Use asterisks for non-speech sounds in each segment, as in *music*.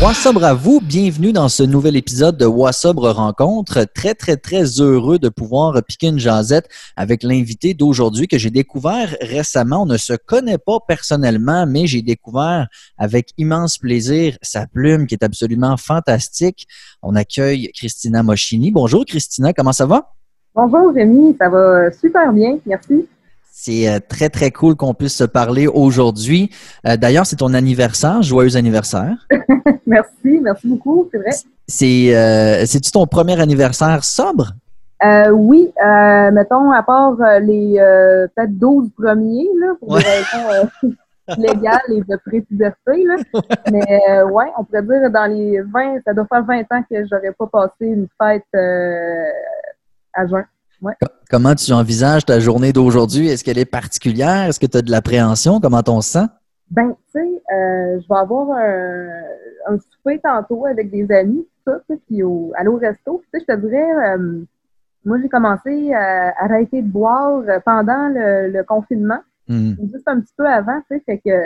Wassobre à vous, bienvenue dans ce nouvel épisode de Wassobre Rencontre. Très, très, très heureux de pouvoir piquer une jasette avec l'invité d'aujourd'hui que j'ai découvert récemment. On ne se connaît pas personnellement, mais j'ai découvert avec immense plaisir sa plume qui est absolument fantastique. On accueille Christina Moschini. Bonjour Christina, comment ça va? Bonjour Rémi, ça va super bien, merci. C'est euh, très, très cool qu'on puisse se parler aujourd'hui. Euh, d'ailleurs, c'est ton anniversaire. Joyeux anniversaire. *laughs* merci, merci beaucoup, c'est vrai. C'est, euh, c'est-tu ton premier anniversaire sobre? oui, mettons, à part les peut-être 12 premiers, là, pour des raisons *laughs* légales et de pré-puberté, là. Mais ouais, on pourrait dire dans les 20, ça doit faire 20 ans que j'aurais pas passé une fête à juin. Comment tu envisages ta journée d'aujourd'hui? Est-ce qu'elle est particulière? Est-ce que tu as de l'appréhension? Comment on se sent? Ben, tu sais, euh, je vais avoir un, un, souper tantôt avec des amis, tout ça, puis au, aller au resto. Tu sais, je te dirais, euh, moi, j'ai commencé à, arrêter de boire pendant le, confinement, hmm. juste un petit peu avant, tu sais, fait que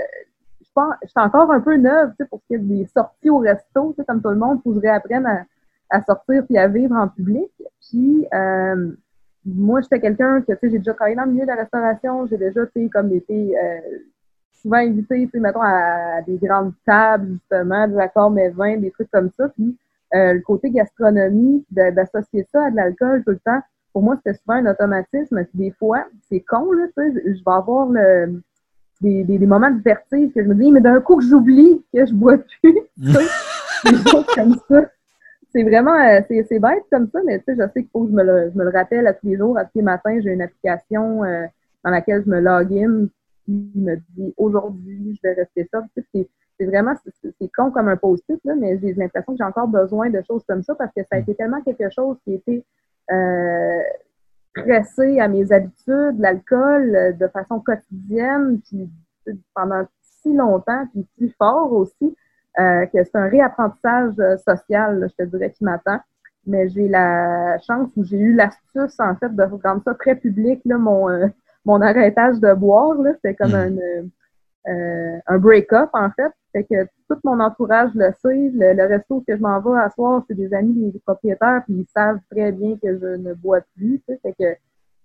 je pense, je suis encore un peu neuve, tu sais, pour ce qui est des sorties au resto, tu sais, comme tout le monde, faut que je réapprenne à, à sortir puis à vivre en public. Puis, euh, moi, j'étais quelqu'un que, tu sais, j'ai déjà travaillé dans le milieu de la restauration. J'ai déjà, tu sais, comme été euh, souvent invité, tu sais, mettons, à, des grandes tables, justement, des accords mais vins, des trucs comme ça. Puis, euh, le côté gastronomie, d'associer ça à de l'alcool tout le temps, pour moi, c'était souvent un automatisme. Puis, des fois, c'est con, là, tu sais, je vais avoir le, des, des, moments de vertige que je me dis, mais d'un coup que j'oublie que je bois plus, *laughs* tu sais, ça c'est vraiment, euh, c'est bête comme ça, mais tu sais, je sais qu'il faut que je me, le, je me le rappelle à tous les jours. À tous les matins, j'ai une application euh, dans laquelle je me login qui me dit aujourd'hui, je vais rester ça. C'est vraiment, c'est con comme un post-it, mais j'ai l'impression que j'ai encore besoin de choses comme ça parce que ça a été tellement quelque chose qui été euh, pressé à mes habitudes, l'alcool, euh, de façon quotidienne, puis pendant si longtemps, puis si fort aussi, euh, que c'est un réapprentissage euh, social, je te dirais, qui m'attend. Mais j'ai la chance ou j'ai eu l'astuce, en fait, de rendre ça très public, là, mon, euh, mon arrêtage de boire. C'était comme hmm. un, un break-up, en fait. Fait que tout mon entourage le sait. Le, resto que je m'en vais à soir, c'est des amis des propriétaires, puis ils savent très bien que je ne bois plus. Fait que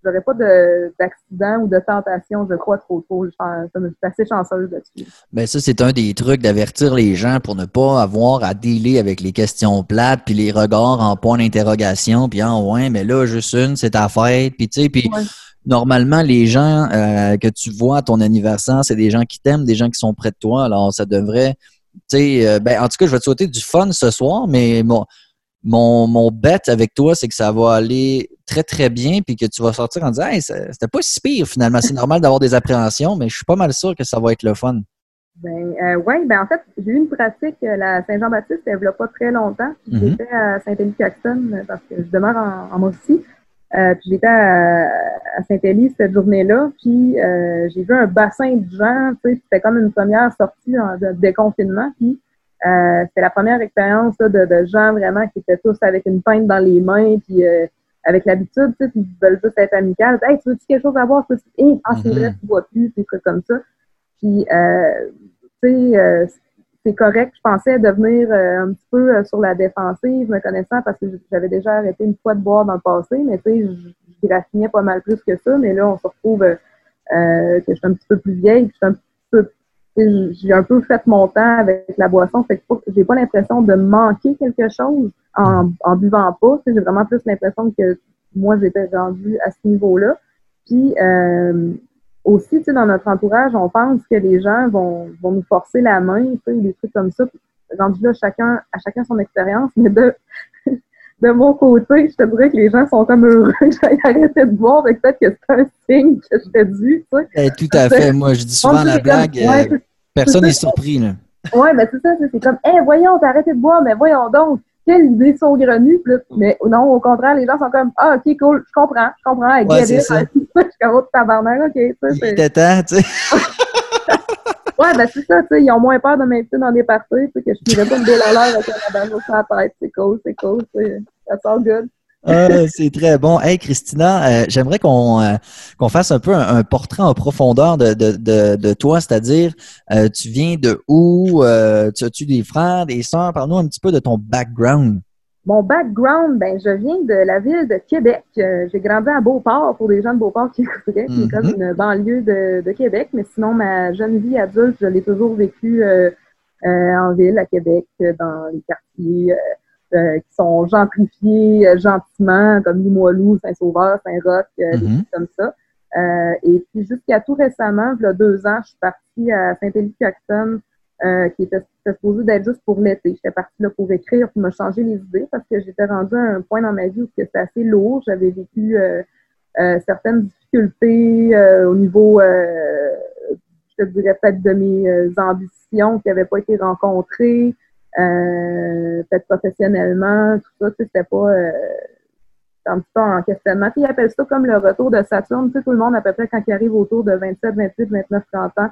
j'aurais pas d'accident ou de tentation, je crois, trop tôt. Je suis assez chanceuse là-dessus. Bien, ça, c'est un des trucs d'avertir les gens pour ne pas avoir à dealer avec les questions plates, puis les regards en point d'interrogation, puis en ouais, mais là, juste une, c'est ta fête, puis tu sais, puis normalement, les gens euh, que tu vois à ton anniversaire, c'est des gens qui t'aiment, des gens qui sont près de toi, alors ça devrait, tu sais, euh, ben, en tout cas, je vais te souhaiter du fun ce soir, mais bon, mon, mon bet avec toi, c'est que ça va aller très, très bien, puis que tu vas sortir en disant Hey, c'était pas si pire finalement. C'est normal d'avoir des appréhensions, mais je suis pas mal sûr que ça va être le fun. Ben, euh, oui, ben en fait, j'ai eu une pratique à la Saint-Jean-Baptiste n'y a pas très longtemps. Mhm. J'étais à Saint-Élie-Caxton euh, parce que je demeure en, en Mauricie. Euh, puis j'étais à, Saint-Élie cette journée-là, puis euh, j'ai vu un bassin de gens, tu sais, c'était comme une première sortie de déconfinement, puis euh, c'était la première expérience de, de, gens vraiment qui étaient tous avec une pinte dans les mains, puis euh, avec l'habitude, tu sais, puis ils veulent juste être amicales. Hey, tu veux-tu quelque chose à voir? Hey, ah, c'est vrai, mm-hmm. tu vois plus, des trucs comme ça. Puis, euh, tu sais, euh, c'est correct. Je pensais devenir un petit peu sur la défensive, me connaissant, parce que j'avais déjà arrêté une fois de boire dans le passé, mais tu sais, je, je graffinais pas mal plus que ça. Mais là, on se retrouve que je suis un petit peu plus vieille, puis je suis un petit j'ai un peu fait mon temps avec la boisson, fait que j'ai pas l'impression de manquer quelque chose en, en buvant pas. J'ai vraiment plus l'impression que moi, j'étais rendue à ce niveau-là. Puis euh, aussi, dans notre entourage, on pense que les gens vont, vont nous forcer la main, des trucs comme ça. Rendu là, chacun, à chacun son expérience, mais de, *laughs* de mon côté, je te dirais que les gens sont comme heureux que j'aille arrêter de boire, peut-être que c'est un signe que je t'ai dû, tu sais. Eh, tout à fait. Moi, je dis souvent la blague. Euh, personne n'est surpris, là. Oui, mais c'est ça, c'est comme, eh, voyons, t'as arrêté de boire, mais voyons donc, quelle idée saugrenue. Mais non, au contraire, les gens sont comme, ah, ok, cool, je comprends, je comprends, ouais, c'est ça. *laughs* je suis comme, oh, tabarnak, ok, ça, c'est. C'était tu sais. *laughs* ouais, ben c'est ça, tu sais, ils ont moins peur de m'inviter dans des parties, tu sais, que je n'irais pas me délaler avec un abandon sur la tête. C'est cool, c'est cool, c'est that's all good. Ah, c'est très bon. Hey, Christina, euh, j'aimerais qu'on euh, qu'on fasse un peu un, portrait en profondeur de, de, de, toi, c'est-à-dire, euh, tu viens de où? tu as-tu des frères, des sœurs? Parle-nous un petit peu de ton background. Mon background, ben, je viens de la ville de Québec. J'ai grandi à Beauport, pour des gens de Beauport qui écouteraient, qui est comme mm-hmm. une banlieue de, de, Québec. Mais sinon, ma jeune vie adulte, je l'ai toujours vécue en ville, à Québec, dans les quartiers euh, qui sont gentrifiés euh, gentiment, comme Limoilou, Saint-Sauveur, Saint-Roch, euh, des mhm. trucs comme ça. et puis jusqu'à tout récemment, il y a deux ans, je suis partie à Saint-Élie-Caxton, qui était, supposé d'être juste pour l'été. J'étais partie là pour écrire, pour me changer les idées, parce que j'étais rendue à un point dans ma vie où c'était assez lourd. J'avais vécu certaines difficultés au niveau, je te dirais peut-être de mes ambitions qui n'avaient pas été rencontrées. Euh, peut-être professionnellement, tout ça, c'était pas euh, un petit peu en questionnement. Puis ils appellent ça comme le retour de Saturne. Tu sais, tout le monde, à peu près, quand il arrive autour de 27, 28, 29, 30 ans,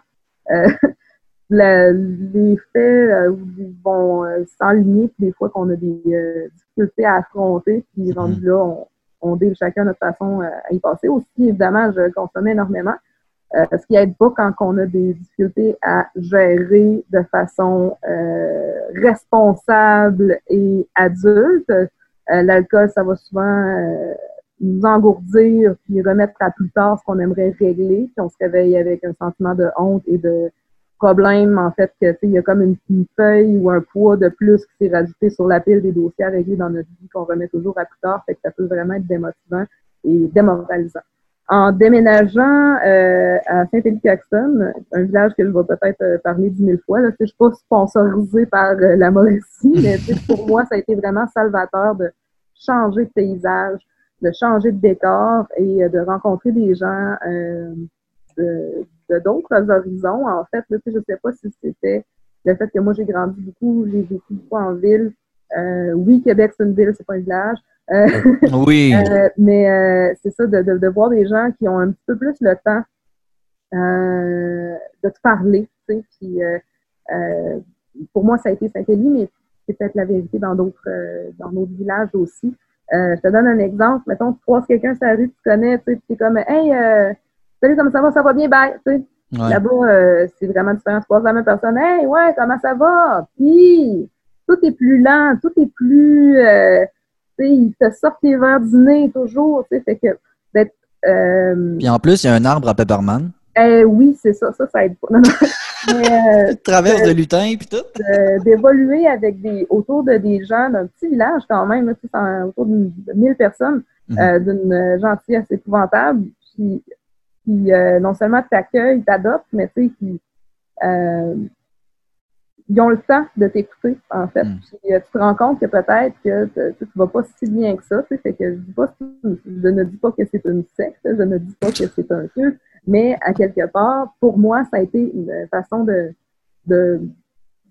euh, *laughs* les faits euh, vont euh, s'enligner, puis des fois qu'on a des euh, difficultés à affronter, puis rendu là, on, on chacun notre façon à y passer. Aussi, évidemment, je consommais énormément. Euh, ce qui aide pas quand on a des difficultés à gérer de façon euh, responsable et adulte. Euh, l'alcool, ça va souvent nous engourdir puis remettre à plus tard ce qu'on aimerait régler. Puis on se réveille avec un sentiment de honte et de problème, en fait, que il y a comme une, une, feuille ou un poids de plus qui s'est rajouté sur la pile des dossiers à régler dans notre vie qu'on remet toujours à plus tard. Fait que ça peut vraiment être démotivant et démoralisant en déménageant euh, à Saint-Élie-Caxton, un village que je vais peut-être euh, parler dix mille fois, là, je ne suis pas sponsorisée par euh, la Mauricie, *laughs* mais pour moi, ça a été vraiment salvateur de changer de paysage, de changer de décor et de rencontrer des gens de, d'autres horizons. En fait, là, je ne sais pas si c'était le fait que moi, j'ai grandi beaucoup, j'ai vécu beaucoup en ville. oui, Québec, c'est une ville, c'est pas un village. Euh, oui. *laughs* Euh, mais euh, c'est ça, de, de, de, voir des gens qui ont un petit peu plus le temps de te parler, tu sais, puis pour moi, ça a été Saint-Élie, mais c'est peut-être la vérité dans d'autres dans d'autres villages aussi. je te donne un exemple. Mettons, tu croises quelqu'un sur la rue, tu connais, tu es comme Hey, salut, comment ça va? Ça va bien, bye, tu sais. Là-bas, c'est vraiment différent. Tu croises la même personne, Hey, ouais, comment ça va? Puis, tout est plus lent, tout est plus ils te sortent les verres du nez toujours, tu sais, fait que d'être... Euh... Puis en plus, il y a un arbre à Pepperman. Eh oui, c'est ça, ça, ça aide pas. *laughs* Non, non. Mais, euh, *laughs* traverse de lutin puis tout. D'évoluer avec des autour de des gens d'un petit village quand même, sais, autour de 1000 personnes, mhm. euh, d'une gentillesse épouvantable, qui, qui euh, non seulement t'accueille, t'adopte, mais tu sais, qui euh, ils ont le temps de t'écouter, en fait. Mm. Puis, euh, tu te rends compte que peut-être que tu ne vas pas si bien que ça. Fait que je, dis pas, je ne dis pas que c'est une secte, je ne dis pas que c'est un culte, mais à quelque part, pour moi, ça a été une façon de, de,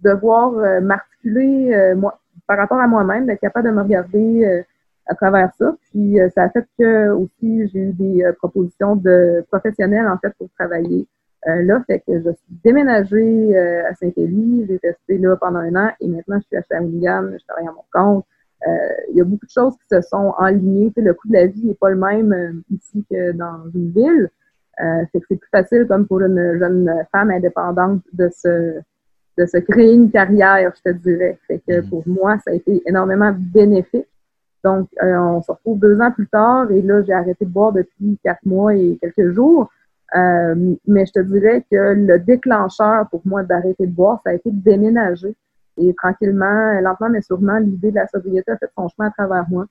de voir euh, m'articuler euh, moi, par rapport à moi-même, d'être capable de me regarder à travers ça. Puis ça a fait que aussi j'ai eu des propositions de professionnels en fait pour travailler euh, là, fait que je suis déménagée euh, à Saint-Élie, j'ai resté là pendant un an et maintenant je suis à Shawinigan, je travaille à mon compte. Euh, il y a beaucoup de choses qui se sont enlignées. le coût de la vie n'est pas le même ici que dans une ville. fait que c'est plus facile comme pour une jeune femme indépendante de se de se créer une carrière, je te dirais. Fait que mm-hmm. pour moi, ça a été énormément bénéfique. Donc, on se retrouve deux ans plus tard et là, j'ai arrêté de boire depuis quatre mois et quelques jours. Euh, mais je te dirais que le déclencheur pour moi d'arrêter de boire, ça a été de déménager. Et tranquillement, lentement mais sûrement, l'idée de la sobriété a fait son chemin à travers moi.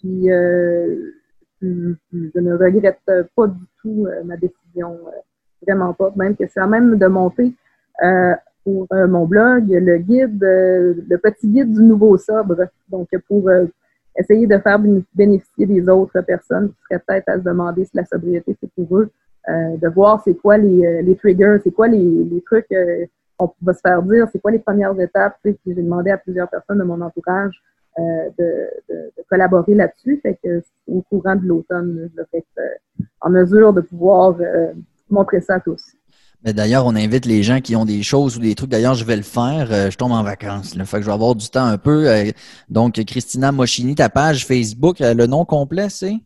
Puis, euh, je ne regrette pas du tout euh, ma décision, vraiment pas. Même que c'est même de monter pour mon blog le guide, le petit guide du nouveau sobre. Donc, pour essayer de faire bénéficier des autres personnes qui seraient peut-être à se demander si la sobriété c'est pour eux. Euh, de voir c'est quoi les, euh, les triggers, c'est quoi les, les trucs euh, qu'on va se faire dire, c'est quoi les premières étapes. J'ai demandé à plusieurs personnes de mon entourage de, de, de, collaborer là-dessus. Fait que au courant de l'automne, je vais être en mesure de pouvoir montrer ça à tous. Mais d'ailleurs, on invite les gens qui ont des choses ou des trucs. D'ailleurs, je vais le faire. Euh, je tombe en vacances. Le fait que je vais avoir du temps un peu. Euh, donc, Christina Moschini, ta page Facebook, euh, le nom complet, c'est?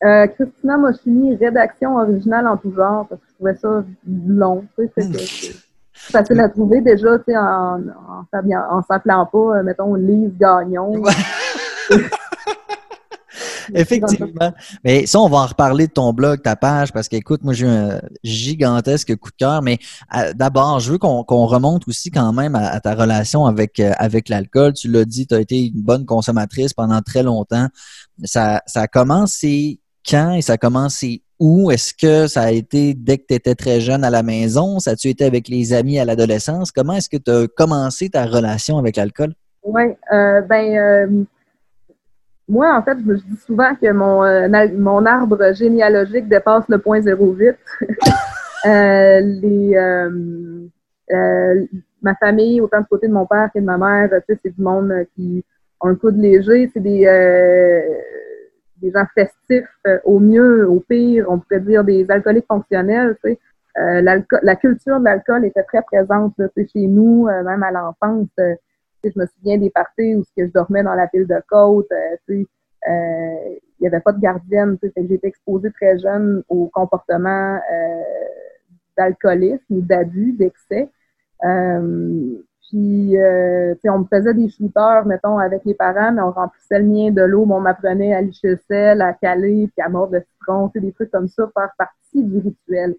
Christina Moschini, rédaction originale en tout genre, parce que je trouvais ça long. *laughs* C'est facile à trouver déjà, en, en, s'appelant pas, mettons, Lise Gagnon. *laughs* *laughs* Effectivement. Mais ça, on va en reparler de ton blog, ta page, parce qu'écoute, moi, j'ai un gigantesque coup de cœur. Mais euh, d'abord, je veux qu'on remonte aussi quand même à, ta relation avec, euh, avec l'alcool. Tu l'as dit, tu as été une bonne consommatrice pendant très longtemps. Ça, ça a commencé quand et ça a commencé où? Est-ce que ça a été dès que tu étais très jeune à la maison? Ça a-tu été avec les amis à l'adolescence? Comment est-ce que tu as commencé ta relation avec l'alcool? Oui, euh, ben, moi, en fait, je dis souvent que mon, euh, mon arbre généalogique dépasse le point 08. *laughs* euh, les, euh, euh, ma famille, autant du côté de mon père que de ma mère, c'est du monde qui ont un coup de léger. C'est des, des gens festifs, au mieux, au pire, on pourrait dire des alcooliques fonctionnels. Tu sais. la culture de l'alcool était très présente là, chez nous, même à l'enfance je me souviens des parties où je dormais dans la ville de côte. Euh, euh, il n'y avait pas de gardienne. Été exposée très jeune au comportement euh, d'alcoolisme d'abus, d'excès. Puis, on me faisait des shooters, mettons, avec les parents, mais on remplissait le mien de l'eau, mais on m'apprenait à licher le sel, à caler, puis à mordre le citron, des trucs comme ça, faire partie du rituel.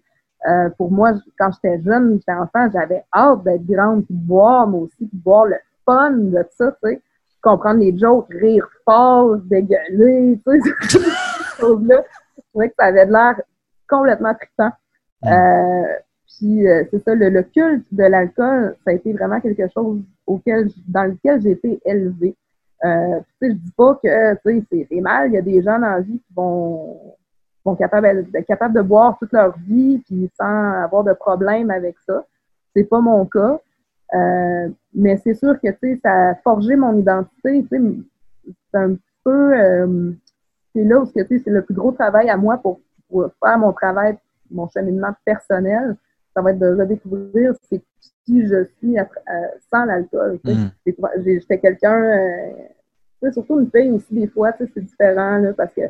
pour moi, quand j'étais jeune, j'étais enfant, j'avais hâte d'être grande, puis de boire, moi aussi, puis boire le fun de ça, tu sais. Comprendre les jokes, rire fort, dégueuler, tu sais, *laughs* choses-là. Je trouvais que ça avait l'air complètement trippant. Euh, puis euh, c'est ça, le, culte de l'alcool, ça a été vraiment quelque chose auquel, dans lequel j'ai été élevée. Euh, je dis pas que c'est mal, il y a des gens dans la vie qui vont, être capables de boire toute leur vie puis sans avoir de problème avec ça. C'est pas mon cas. Euh, mais c'est sûr que, ça a forgé mon identité, c'est un peu, euh, c'est là où, c'est le plus gros travail à moi pour, faire mon travail, mon cheminement personnel, ça va être de redécouvrir c'est qui je suis euh, sans l'alcool. Tu. Mm. J'étais quelqu'un, sais, surtout une fille aussi, des fois, tu c'est différent, là, parce que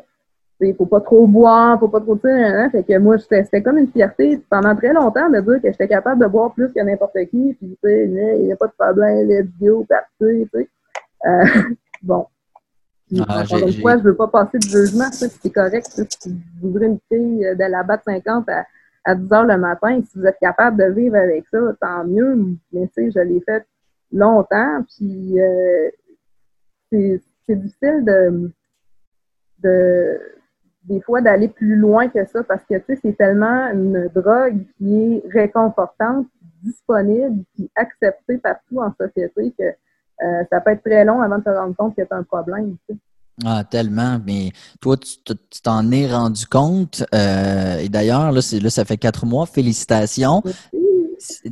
il faut pas trop boire, faut pas trop, tu hein, fait que moi, c'était comme une fierté pendant très longtemps de dire que j'étais capable de boire plus que n'importe qui, puis tu sais, il n'y a pas de problème, let's go, parti, tu sais. Euh, *laughs* bon. Ah, encore une fois, je veux pas passer de jugement, c'est correct, si vous ouvrez une fille de la batte 50 à, à 10 heures le matin, si vous êtes capable de vivre avec ça, tant mieux, mais tu sais, je l'ai fait longtemps, puis euh, c'est difficile de, de des fois d'aller plus loin que ça parce que tu sais, c'est tellement une drogue qui est réconfortante, disponible, puis acceptée partout en société que euh, ça peut être très long avant de te rendre compte que as un problème. Ah, tellement. Mais toi, tu t'en es rendu compte. Euh, et d'ailleurs, là, là, ça fait quatre mois. Félicitations.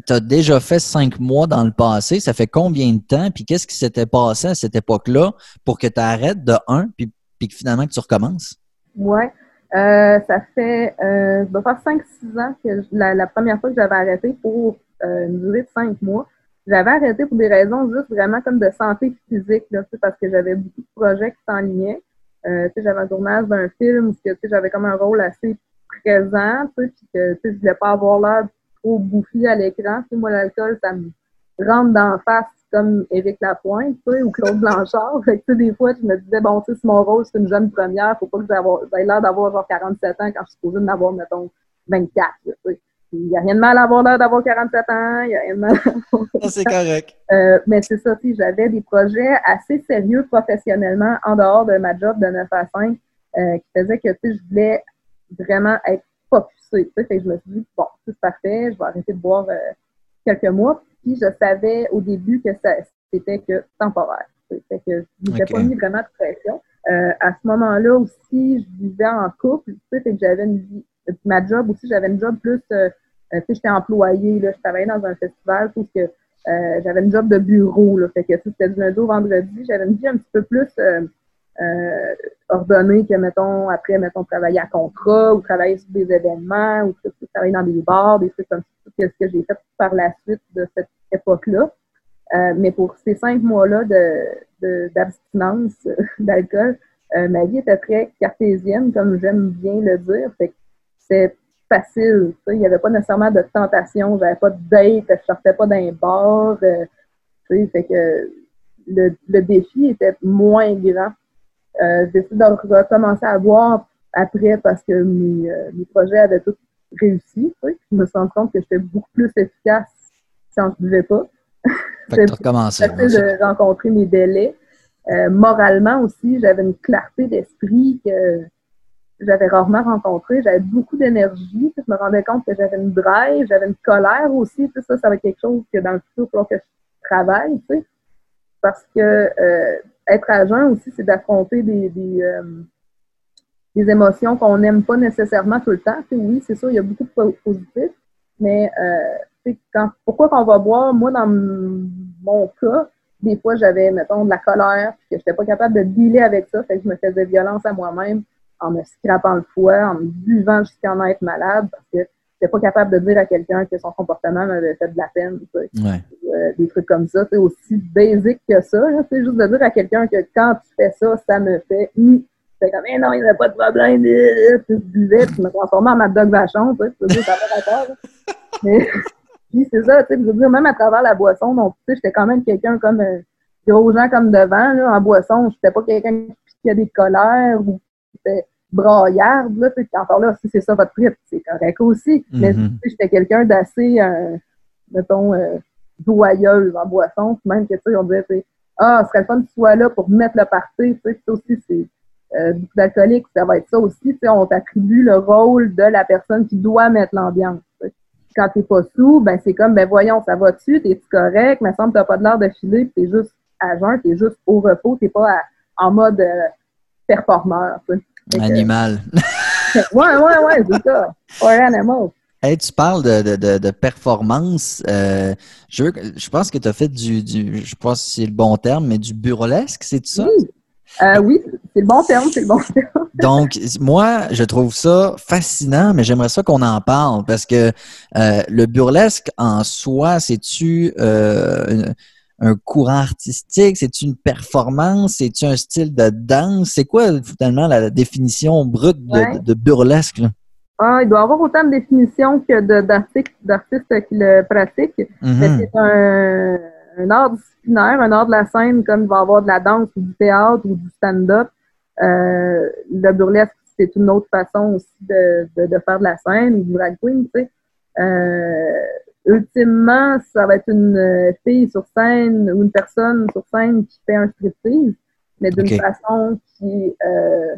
Tu as déjà fait cinq mois dans le passé. Ça fait combien de temps? Puis qu'est-ce qui s'était passé à cette époque-là pour que tu arrêtes de un, puis, puis finalement que tu recommences? Oui. Euh, ça fait, euh, ça faire 5-6 ans que la, première fois que j'avais arrêté pour euh, une durée de 5 mois, j'avais arrêté pour des raisons juste vraiment comme de santé physique, là, parce que j'avais beaucoup de projets qui s'enlignaient. Euh, j'avais un tournage d'un film où j'avais comme un rôle assez présent, puis que je voulais pas avoir l'air trop bouffi à l'écran. Moi, l'alcool, ça me rentre d'en face comme Éric Lapointe, ou Claude Blanchard. *laughs* Fait que, des fois, je me disais, bon, si mon rôle, c'est une jeune première, faut pas que j'aie l'air d'avoir genre 47 ans quand je suis supposée d'en avoir, mettons, 24, tu sais. Il n'y a rien de mal à avoir l'air d'avoir 47 ans, il n'y a rien de mal à *laughs* C'est correct. Euh, mais c'est ça, j'avais des projets assez sérieux professionnellement en dehors de ma job de 9 à 5 euh, qui faisaient que, je voulais vraiment être focusée, tu sais. Fait que je me suis dit, bon, c'est parfait, je vais arrêter de boire euh, quelques mois je savais au début que c'était que temporaire. Fait que je n'étais pas mis vraiment de pression. À ce moment-là aussi, je vivais en couple, tu sais, fait que j'avais une vie. Ma job aussi, j'avais une job plus, euh, euh, tu sais, j'étais employée, là, je travaillais dans un festival, parce que j'avais une job de bureau, là, fait que c'était du lundi au vendredi, j'avais une vie un petit peu plus ordonnée que, mettons, après, mettons, travailler à contrat ou travailler sur des événements ou travailler dans des bars, des trucs comme ça que ce que j'ai fait par la suite de cette époque-là. Euh, mais pour ces cinq mois-là d'abstinence de, d'alcool, euh, ma vie était très cartésienne, comme j'aime bien le dire. Fait c'est facile. Il n'y avait pas nécessairement de tentation, j'avais pas de date, je sortais pas d'un bar. Euh, fait que le, le, défi était moins grand. Euh, j'ai décidé de recommencer à boire après parce que mes, euh, mes projets avaient tous réussi. Je me suis rendu compte que j'étais beaucoup plus efficace si on ne buvait pas. Fait que recommencé. de rencontrer mes délais. Euh, moralement aussi, j'avais une clarté d'esprit que j'avais rarement rencontrée. J'avais beaucoup d'énergie. Je me rendais compte que j'avais une drive, j'avait une colère aussi. Ça, ça va être quelque chose que dans le futur, il faut que je travaille. Tu sais, parce que euh, être agent aussi, c'est d'affronter des, des, euh, des, émotions qu'on n'aime pas nécessairement tout le temps. Oui, c'est sûr, il y a beaucoup de positifs, mais quand, pourquoi qu'on va boire, moi, dans mon cas, des fois, j'avais, mettons, de la colère, puis que je n'étais pas capable de dealer avec ça, fait que je me faisais violence à moi-même en me scrapant le foie, en me buvant jusqu'à en être malade, parce que je n'étais pas capable de dire à quelqu'un que son comportement m'avait fait de la peine. Euh, des trucs comme ça, c'est aussi basique que ça. C'est juste de dire à quelqu'un que quand tu fais ça, ça me fait c'est comme, eh non, il n'y a pas de problème. Tu buvais, tu me transformais en Mad Dog Vachon, tu sais, ça *laughs* puis c'est ça, tu sais, je veux dire, même à travers la boisson, donc, tu sais, j'étais quand même quelqu'un comme euh, gros gens comme devant, là, en boisson. J'étais pas quelqu'un qui a des colères ou qui était braillarde, là, tu sais, encore là, si c'est ça votre trip, c'est correct aussi. Mais, tu sais, j'étais quelqu'un d'assez, euh, mettons, euh, joyeuse en boisson. Puis même que, tu sais, on disait, tu sais, ah, ce serait le fun que tu sois là pour mettre le party, tu sais, aussi, c'est euh, beaucoup d'alcooliques, ça va être ça aussi, tu sais, on t'attribue le rôle de la personne qui doit mettre l'ambiance quand t'es pas sous, ben c'est comme, ben voyons, ça va-tu, t'es-tu correct, mais semble que t'as pas de l'air de filer, puis t'es juste à jeun, t'es juste au repos, t'es pas en mode euh, performeur. Animal. ouais, ouais, ouais, c'est ça. Or animal. Hey, tu parles de, de, de, performance. Euh, je, je pense que tu as fait du, du, je pense que c'est le bon terme, mais du burlesque, c'est ça? Oui. Euh, oui, c'est le bon terme, c'est le bon terme. *laughs* Donc, moi, je trouve ça fascinant, mais j'aimerais ça qu'on en parle parce que euh, le burlesque en soi, c'est-tu euh, un courant artistique? C'est-tu une performance? C'est-tu un style de danse? C'est quoi finalement la définition brute de, burlesque? Ah, il doit y avoir autant de définitions que d'artistes qui le pratiquent. Mm-hmm. C'est un un art disciplinaire, un art de la scène, comme il va y avoir de la danse ou du théâtre ou du stand-up. Euh, le burlesque, c'est une autre façon aussi de, de, faire de la scène, du drag queen, tu sais. Euh, ultimement, ça va être une fille sur scène ou une personne sur scène qui fait un striptease, mais d'une façon qui, euh,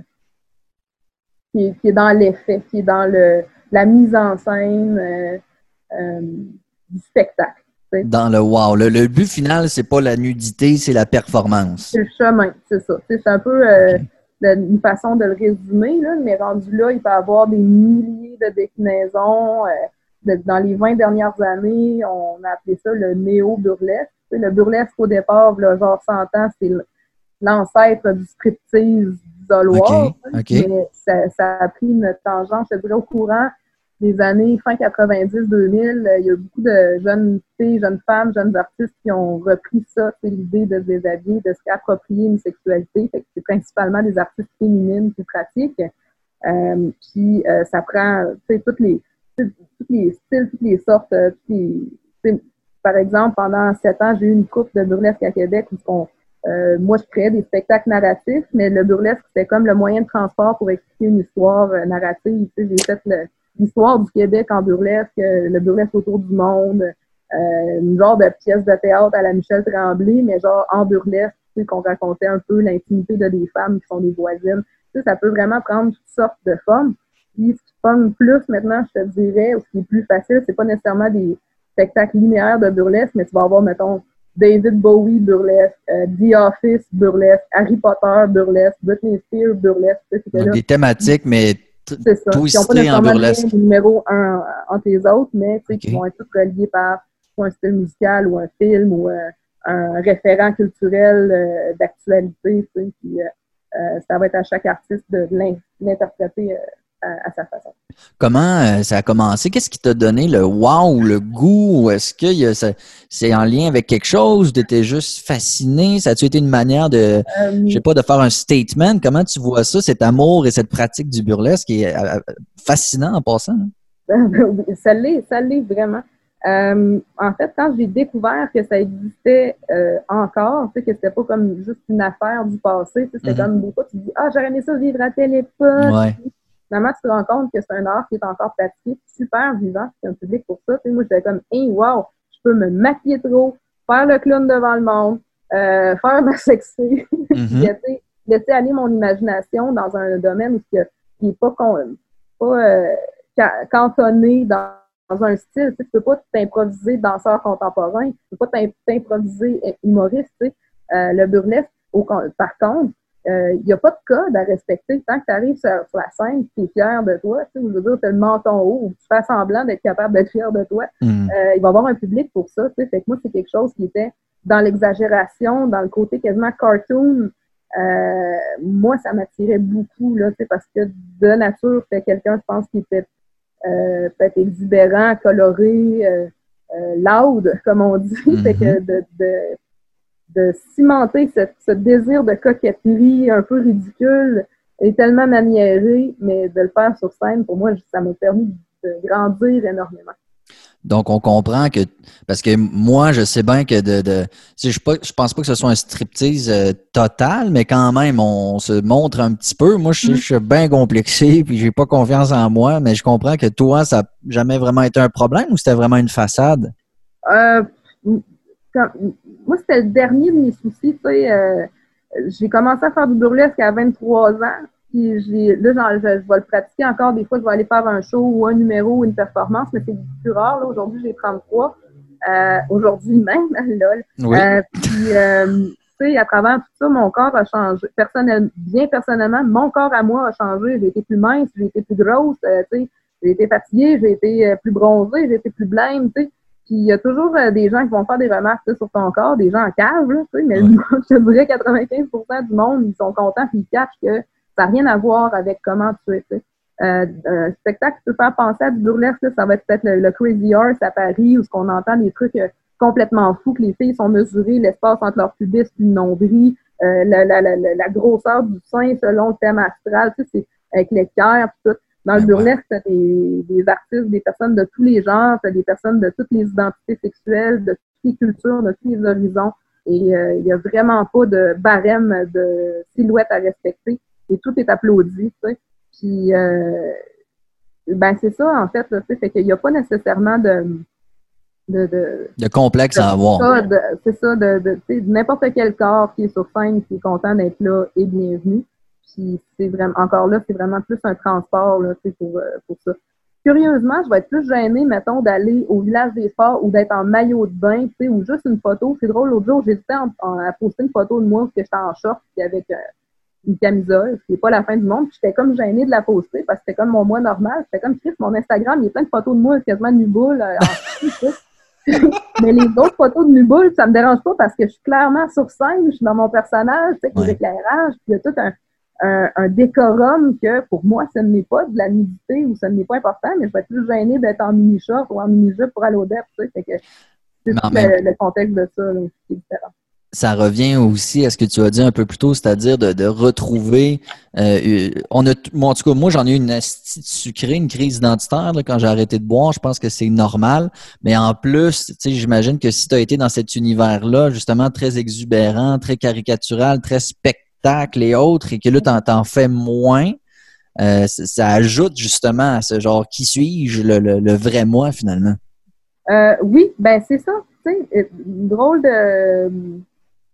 qui, qui, est dans l'effet, qui est dans le, la mise en scène du spectacle. Dans le wow. Le, but final, c'est pas la nudité, c'est la performance. C'est le chemin, c'est ça. C'est un peu euh, une façon de le résumer, là, mais rendu là, il peut y avoir des milliers de déclinaisons. Dans les 20 dernières années, on a appelé ça le néo-burlesque. Le burlesque, au départ, là, genre 100 ans, c'est l'ancêtre du striptease d'Oloir. Mais ça, ça, a pris une tangente, je dirais, au courant des années fin 90-2000, euh, il y a beaucoup de jeunes filles, jeunes femmes, jeunes artistes qui ont repris ça, c'est l'idée de se déshabiller, de se réapproprier une sexualité. c'est principalement des artistes féminines qui pratiquent. Euh, puis euh, ça prend, toutes les, tous les styles, toutes les sortes. par exemple, pendant sept ans, j'ai eu une coupe de burlesque à Québec où moi, je créais des spectacles narratifs, mais le burlesque, c'était comme le moyen de transport pour expliquer une histoire narrative. J'ai fait l'histoire du Québec en burlesque, euh, le burlesque autour du monde, euh, une genre de pièce de théâtre à la Michel Tremblay, mais genre en burlesque, tu sais, qu'on racontait un peu l'intimité de des femmes qui sont des voisines. Tu sais, ça peut vraiment prendre toutes sortes de formes. Puis ce qui pomme plus maintenant, je te dirais, ou ce qui est plus facile, c'est pas nécessairement des spectacles linéaires de burlesque, mais tu vas avoir, mettons, David Bowie burlesque, euh, The Office burlesque, Harry Potter burlesque, Britney Spears burlesque. Des thématiques, mais c'est ça. Ils n'ont pas nécessairement numéro un entre les autres, mais okay. qui vont être tous reliés par un style musical ou un film ou euh, un référent culturel euh, d'actualité. Puis, euh, ça va être à chaque artiste de l'interpréter à, sa façon. Comment euh, ça a commencé? Qu'est-ce qui t'a donné le wow, le goût? Est-ce que c'est en lien avec quelque chose? Tu étais juste fasciné? Ça a-tu été une manière de, euh, je sais pas, de faire un statement? Comment tu vois ça, cet amour et cette pratique du burlesque qui est fascinant en passant? *laughs* ça l'est, ça l'est vraiment. Euh, en fait, quand j'ai découvert que ça existait euh, encore, tu sais, que c'était pas comme juste une affaire du passé, c'était mm-hmm. comme des fois, tu dis, ah, j'aurais aimé ça vivre à telle époque. Finalement, tu te rends compte que c'est un art qui est encore pratiqué, super vivant, c'est un public pour ça. Tu sais, moi, j'étais comme, hey, wow, je peux me maquiller trop, faire le clown devant le monde, euh, faire ma sexy, *laughs* mm-hmm. laisser aller mon imagination dans un domaine qui n'est pas, pas cantonné dans dans un style. Tu ne peux pas t'improviser danseur contemporain, tu ne peux pas t'improviser humoriste. Tu sais. euh, le burlesque, au, par contre, il euh, n'y a pas de code à respecter. Tant que tu arrives sur, la scène, tu es fier de toi, tu veux dire, tu as le menton haut, ou tu fais semblant d'être capable d'être fier de toi, mm. euh, il va y avoir un public pour ça. Fait que moi, c'est quelque chose qui était dans l'exagération, dans le côté quasiment cartoon. Euh, moi, ça m'attirait beaucoup, là, parce que de nature, c'était quelqu'un, je pense, qui était peut-être exubérant, coloré, loud, comme on dit. *laughs* fait que mm-hmm. de, de, de cimenter ce, désir de coquetterie un peu ridicule est tellement maniéré, mais de le faire sur scène, pour moi, ça m'a permis de grandir énormément. Donc, on comprend que, parce que moi, je sais bien que de, de je, je pense pas que ce soit un striptease euh, total, mais quand même, on se montre un petit peu. Moi, je, suis bien complexé, *laughs* puis j'ai pas confiance en moi, mais je comprends que toi, ça n'a jamais vraiment été un problème ou c'était vraiment une façade? Euh, moi, c'était le dernier de mes soucis. Tu sais, euh, j'ai commencé à faire du burlesque à 23 ans. Puis j'ai, là, je, je, vais le pratiquer encore. Des fois, je vais aller faire un show ou un numéro ou une performance, mais c'est plus rare. Là. Aujourd'hui, j'ai 33. Euh, aujourd'hui même, *laughs* lol. Euh, puis, euh, tu sais, à travers tout ça, mon corps a changé. Personnel, bien personnellement, mon corps à moi a changé. J'ai été plus mince, j'ai été plus grosse, tu sais. J'ai été fatiguée, j'ai été plus bronzée, j'ai été plus blême, tu sais. Puis il y a toujours des gens qui vont faire des remarques sur ton corps, des gens en cave, là, tu sais, mais *laughs* je te dirais 95% du monde, ils sont contents puis ils cachent que ça n'a rien à voir avec comment tu es. Euh, un spectacle qui peut faire penser à du burlesque, ça va être peut-être le, Crazy Horse à Paris, où ce qu'on entend des trucs euh, complètement fous, que les filles sont mesurées, l'espace entre leur pubis et le nombril, euh, la, la, la, la, grosseur du sein selon le thème astral, tu sais, c'est avec l'équerre, tout. Dans le burlesque, tu des, des artistes, des personnes de tous les genres, tu des personnes de toutes les identités sexuelles, de toutes les cultures, de tous les horizons. Et euh, il n'y a vraiment pas de barème de silhouette à respecter et tout est applaudi, tu sais. Puis, euh, ben c'est ça, en fait, tu sais, fait qu'il n'y a pas nécessairement de... De, de, complexe à avoir. C'est ça, de, de, n'importe quel corps qui est sur scène, qui est content d'être là, est bienvenu. Puis, c'est vraiment, encore là, c'est vraiment plus un transport, là, pour, euh, pour ça. Curieusement, je vais être plus gênée, mettons, d'aller au village des sports ou d'être en maillot de bain, tu sais, ou juste une photo. C'est drôle, l'autre jour, j'hésitais à poster une photo de moi où j'étais en short, puis avec euh, une camisole, ce qui n'est pas la fin du monde. J'étais comme gênée de la poster parce que c'était comme mon mois normal. C'était comme Chris, mon Instagram, il y a plein de photos de moi quasiment de nuboule. Euh, *laughs* *laughs* Mais les autres photos de nuboule, ça me dérange pas parce que je suis clairement sur scène, je suis dans mon personnage, tu sais, avec l'éclairage, puis il y a tout un, un, décorum que pour moi, ce n'est pas de la nudité ou ce n'est pas important, mais je vais être plus gênée d'être en mini-short ou en mini-jupe pour aller au DEP, tu sais. que c'est le, contexte de ça qui est différent ça revient aussi à ce que tu as dit un peu plus tôt, c'est-à-dire de, retrouver. Euh, on a, moi, en tout cas, moi, j'en ai eu une astite sucrée, une crise identitaire quand j'ai arrêté de boire. Je pense que c'est normal. Mais en plus, j'imagine que si tu as été dans cet univers-là, justement, très exubérant, très caricatural, très et autres, et que là, tu en, fais moins, euh, ça, ajoute justement à ce genre qui suis-je, le, vrai moi, finalement? Euh, oui, ben c'est ça. Tu sais, drôle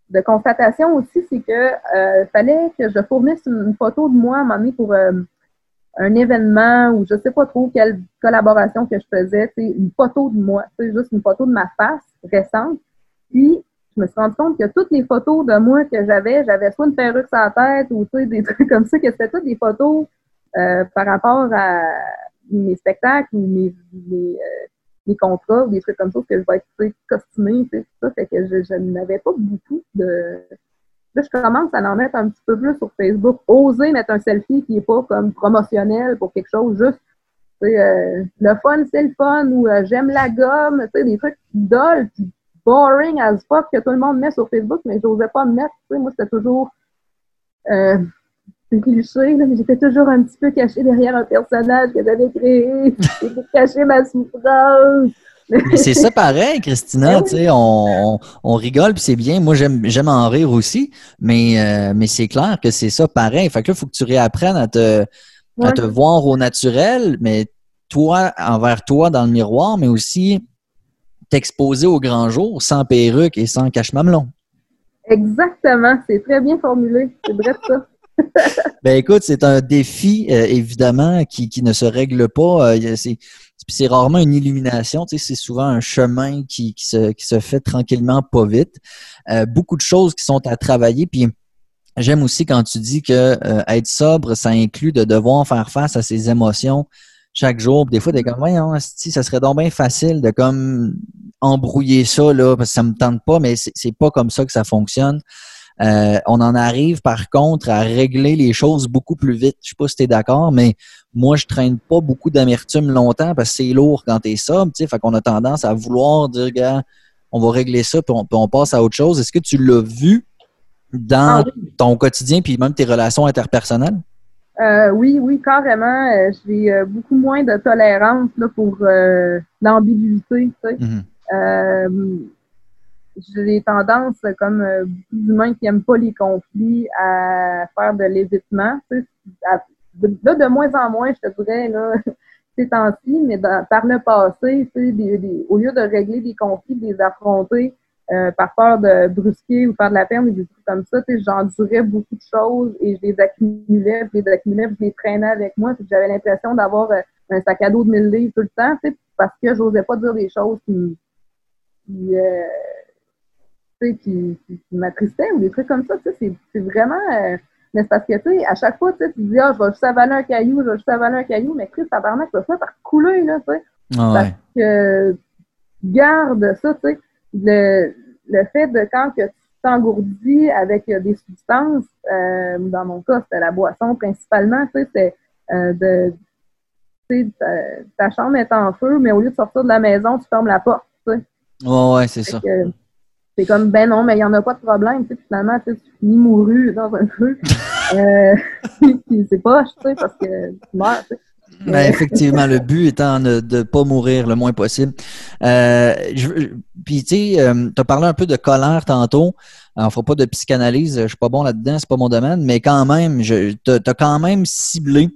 de constatation aussi, c'est que euh, fallait que je fournisse une, photo de moi à un moment donné pour euh, un événement ou je sais pas trop quelle collaboration que je faisais, une photo de moi, c'est juste une photo de ma face récente. Puis je me suis rendu compte que toutes les photos de moi que j'avais, j'avais soit une perruque sur la tête ou des *laughs* trucs comme ça, que c'était toutes des photos euh, par rapport à mes spectacles ou mes, mes euh, contrats ou des trucs comme ça, que je vais être costumée, tout ça. Fait que je, n'avais pas beaucoup de, Là, je commence à en mettre un petit peu plus sur Facebook. Oser mettre un selfie qui n'est pas comme promotionnel pour quelque chose, juste euh, le fun, c'est le fun, ou j'aime la gomme, des trucs dol, boring as fuck que tout le monde met sur Facebook, mais je n'osais pas me mettre. Tu sais, moi, c'était toujours. Euh, c'est cliché, là, mais j'étais toujours un petit peu cachée derrière un personnage que j'avais créé. *laughs* J'étais cachée ma souffrance. Mais c'est ça *laughs* pareil, Christina, ben tu sais, on, on, rigole puis c'est bien. Moi, j'aime en rire aussi, mais, euh, mais c'est clair que c'est ça pareil. Fait que là, il faut que tu réapprennes à te, à te voir au naturel, mais toi, envers toi dans le miroir, mais aussi t'exposer au grand jour sans perruque et sans cache-mamelon. Exactement, c'est très bien formulé. C'est vrai ça. *laughs* ben écoute, c'est un défi, euh, évidemment, qui, qui, ne se règle pas. Euh, c'est rarement une illumination, tu sais, c'est souvent un chemin qui, qui, se, qui, se, fait tranquillement, pas vite. Euh, beaucoup de choses qui sont à travailler. Puis j'aime aussi quand tu dis que être sobre, ça inclut de devoir faire face à ses émotions chaque jour. des fois, t'es comme, voyons, si ça serait donc bien facile de comme embrouiller ça, là, parce que ça me tente pas, mais c'est pas comme ça que ça fonctionne. Euh, on en arrive par contre à régler les choses beaucoup plus vite. Je sais pas si tu es d'accord, mais moi je traîne pas beaucoup d'amertume longtemps parce que c'est lourd quand tu es sobre, tu sais, fait qu'on a tendance à vouloir dire gars, on va régler ça puis on, passe à autre chose. Est-ce que tu l'as vu dans ah ton quotidien puis même tes relations interpersonnelles? Euh, oui, oui, carrément. Euh, j'ai beaucoup moins de tolérance là, pour l'ambiguïté. Tu sais. Mm-hmm j'ai tendance, comme euh, beaucoup d'humains qui n'aiment pas les conflits, à faire de l'évitement. Là, de moins en moins, je te dirais, là, *laughs* ces temps-ci, mais par le passé, au lieu de régler des conflits, de les affronter euh, par peur de brusquer ou faire de la peine ou des trucs comme ça, j'endurais beaucoup de choses et je les accumulais, je les accumulais, je les traînais avec moi. J'avais l'impression d'avoir euh, un sac à dos de mille livres tout le temps, parce que j'osais pas dire des choses qui, qui qui, qui, m'attristait ou des trucs comme ça. C'est vraiment. Euh, mais c'est parce que, tu sais, à chaque fois, tu dis, ah, je vais juste avaler un caillou, je vais juste avaler un caillou, mais Chris, tabarnak, ça fait par couler, là, tu sais. Ah parce que, garde ça, tu sais. Le, le fait de quand que tu t'engourdis avec euh, des substances, euh, dans mon cas, c'était la boisson principalement, tu sais, c'est euh, de. Tu sais, ta, chambre est en feu, mais au lieu de sortir de la maison, tu fermes la porte, sais. Ouais, c'est ça. C'est comme, ben non, mais il n'y en a pas de problème. Tu sais, finalement, tu finis mouru dans un feu. *laughs* euh, *laughs* c'est pas, tu sais, parce que tu meurs. Ben, effectivement, le but étant de ne pas mourir le moins possible. Euh, puis, tu sais, euh, tu as parlé un peu de colère tantôt. On ne fera pas de psychanalyse, je suis pas bon là-dedans, c'est pas mon domaine, mais quand même, tu as quand même ciblé,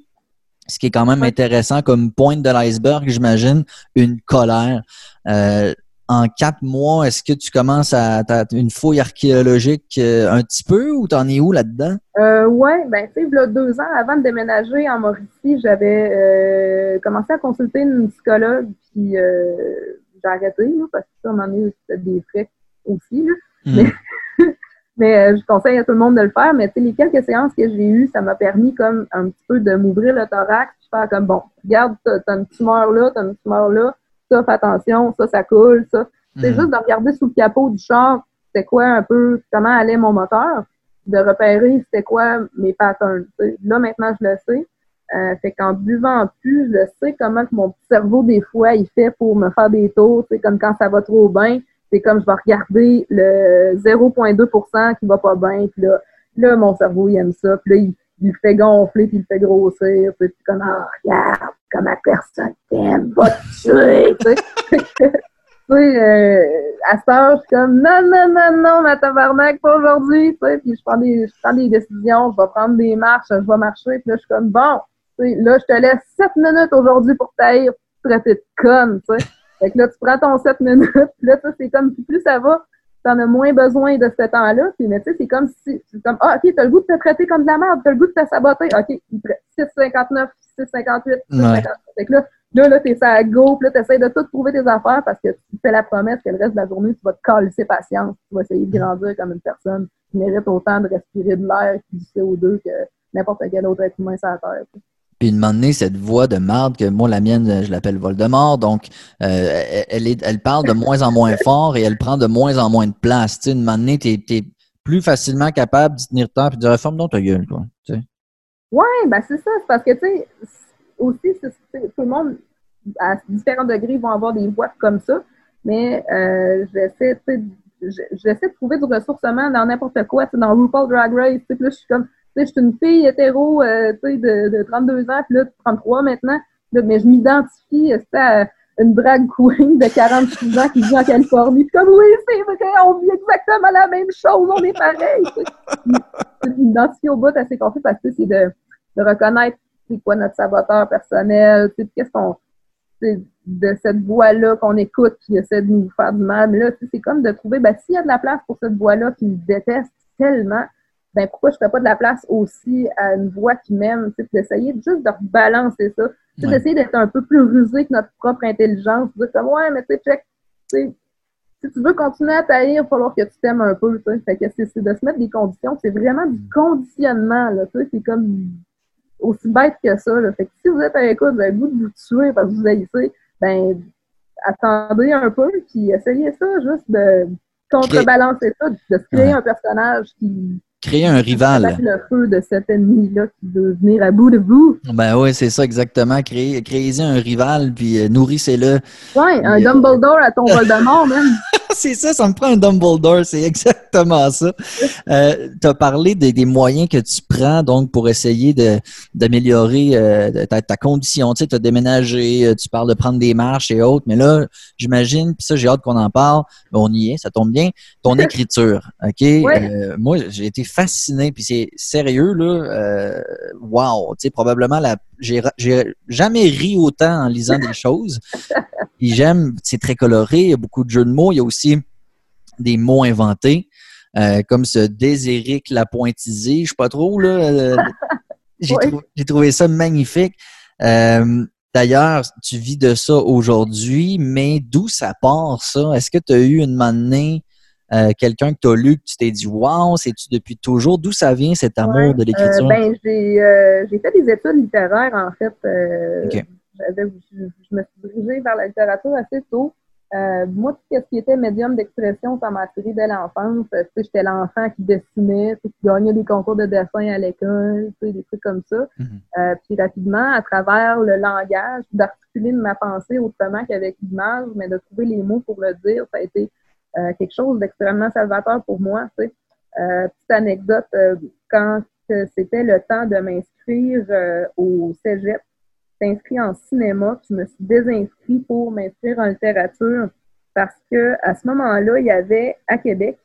ce qui est quand même intéressant comme pointe de l'iceberg, j'imagine, une colère. Euh, en quatre mois, est-ce que tu commences à une fouille archéologique euh, un petit peu ou t'en es où là-dedans? Euh, oui, ben tu sais, deux ans avant de déménager en Mauricie, j'avais euh, commencé à consulter une psychologue, puis euh, j'ai arrêté parce que ça, moment donné, c'était des frais aussi. Hmm. Mais, *laughs* mais je conseille à tout le monde de le faire. Mais tu sais, les quelques séances que j'ai eues, ça m'a permis comme un petit peu de m'ouvrir le thorax, puis faire comme bon, regarde, t'as as une tumeur là, t'as une tumeur là ça, fais attention, ça, ça coule, ça. C'est hmm. juste de regarder sous le capot du char, c'était quoi un peu, comment allait mon moteur, de repérer c'était quoi mes patterns. Là, maintenant, je le sais. Euh, fait qu'en buvant plus, je sais comment que mon cerveau, des fois, il fait pour me faire des tours. C'est comme quand ça va trop bien, c'est comme je vais regarder le 0,2% qui va pas bien. Puis là, là, mon cerveau, il aime ça. Puis là, il, il le fait gonfler, puis il le fait grossir. Puis tu comme, ah, regarde, comme la personne t'aime, va te tuer. tu sais, *laughs* euh, à ce heure, je suis comme, non, non, non, non, ma tabarnak, pas aujourd'hui. Tu sais, puis je prends, des, je prends des décisions, je vais prendre des marches, je vais marcher. Puis là, je suis comme, bon, tu sais, là, je te laisse 7 minutes aujourd'hui pour taire, traiter de conne, tu sais. Fait que là, tu prends ton 7 minutes, puis *laughs* là, c'est comme, plus ça va, tu en as moins besoin de ce temps-là. Puis, mais tu sais, c'est comme si, c'est comme, ah, OK, t'as le goût de te traiter comme de la merde, t'as le goût de te saboter. OK, 6,59, 6,58, 6,58. Fait que là, là, là t'es ça à go, puis là, t'essaies de tout trouver tes affaires parce que tu fais la promesse que le reste de la journée, tu vas te calisser patience. Tu vas essayer de grandir comme une personne qui mérite autant de respirer de l'air et du CO2 que n'importe quel autre être humain sur la Terre. Puis une moment cette voix de marde, que moi, la mienne, je l'appelle Voldemort, donc euh, elle, est, elle parle de moins en moins fort et elle prend de moins en moins de place. Tu sais, une moment donné, t'es, plus facilement capable d'y tenir temps et de dire Forme ta gueule, quoi. Oui, ben c'est ça. C'est parce que, tu sais, aussi, tout le monde, à différents degrés, vont avoir des voix comme ça. Mais euh, j'essaie, j'essaie de trouver du ressourcement dans n'importe quoi. Dans RuPaul Drag Race, puis là, je suis comme, tu sais, je suis une fille hétéro, euh, de, de, 32 ans, puis là, 33 maintenant. mais je m'identifie à une drag queen de 46 ans qui vit en Californie. Puis comme, oui, c'est vrai, on vit exactement la même chose, on est pareil. je m'identifie au bout parce que c'est de, reconnaître c'est quoi notre saboteur personnel, qu'est-ce qu'on de cette voix-là qu'on écoute qui essaie de nous faire du mal. Mais là, c'est comme de trouver, ben, s'il y a de la place pour cette voix-là qui me déteste tellement, ben, pourquoi je ne fais pas de la place aussi à une voix qui m'aime, d'essayer juste de rebalancer ça, d'essayer d'être un peu plus rusé que notre propre intelligence, de dire comme, ouais, mais tu sais, check, si tu veux continuer à tailler, il va falloir que tu t'aimes un peu, Fait que c'est de se mettre des conditions, c'est vraiment du conditionnement, là, c'est comme aussi bête que ça. Là. Fait que si vous êtes à l'écoute, vous avez le goût de vous tuer parce que vous haïssez, ben attendez un peu, puis essayez ça, juste de contrebalancer ça, de se créer un personnage qui créer un rival. le feu de cet ennemi-là qui veut venir à bout de vous. Ben oui, c'est ça exactement. Créer, créez un rival, puis euh, nourrissez-le. Ouais, un Dumbledore à ton Voldemort, même. *laughs* *laughs* c'est ça, ça me prend un Dumbledore, c'est exactement ça. Euh, tu as parlé des, moyens que tu prends donc pour essayer d'améliorer euh, ta, condition. Tu sais, as déménagé, euh, tu parles de prendre des marches et autres, mais là, j'imagine, puis ça, j'ai hâte qu'on en parle, on y est, ça tombe bien, ton *laughs* écriture, OK? moi, j'ai été fasciné, puis c'est sérieux, là, wow, tu sais, probablement la j'ai jamais ri autant en lisant des choses. *laughs* Puis j'aime, c'est très coloré, il y a beaucoup de jeux de mots, il y a aussi des mots inventés, euh, comme ce Déséric Lapointisé, je sais pas trop, là. Euh, *laughs* j'ai trouvé ça magnifique. Euh, d'ailleurs, tu vis de ça aujourd'hui, mais d'où ça part, ça? Est-ce que tu as eu une manée euh, quelqu'un que tu as lu, que tu t'es dit Wow, c'est-tu depuis toujours? D'où ça vient cet amour de l'écriture? ben, j'ai fait des études littéraires, en fait. je, me suis dirigée vers la littérature assez tôt. Euh, moi, tout ce qui était médium d'expression, ça m'a attiré dès l'enfance. J'étais l'enfant qui dessinait, qui gagnait des concours de dessin à l'école, des trucs comme ça. Mhm. euh, puis rapidement, à travers le langage, d'articuler ma pensée autrement qu'avec l'image, mais de trouver les mots pour le dire, ça a été euh, quelque chose d'extrêmement salvateur pour moi. Tu sais. Euh, petite anecdote, euh, quand c'était le temps de m'inscrire au cégep, inscrit en cinéma, je me suis désinscrit pour m'inscrire en littérature parce que à ce moment-là, il y avait à Québec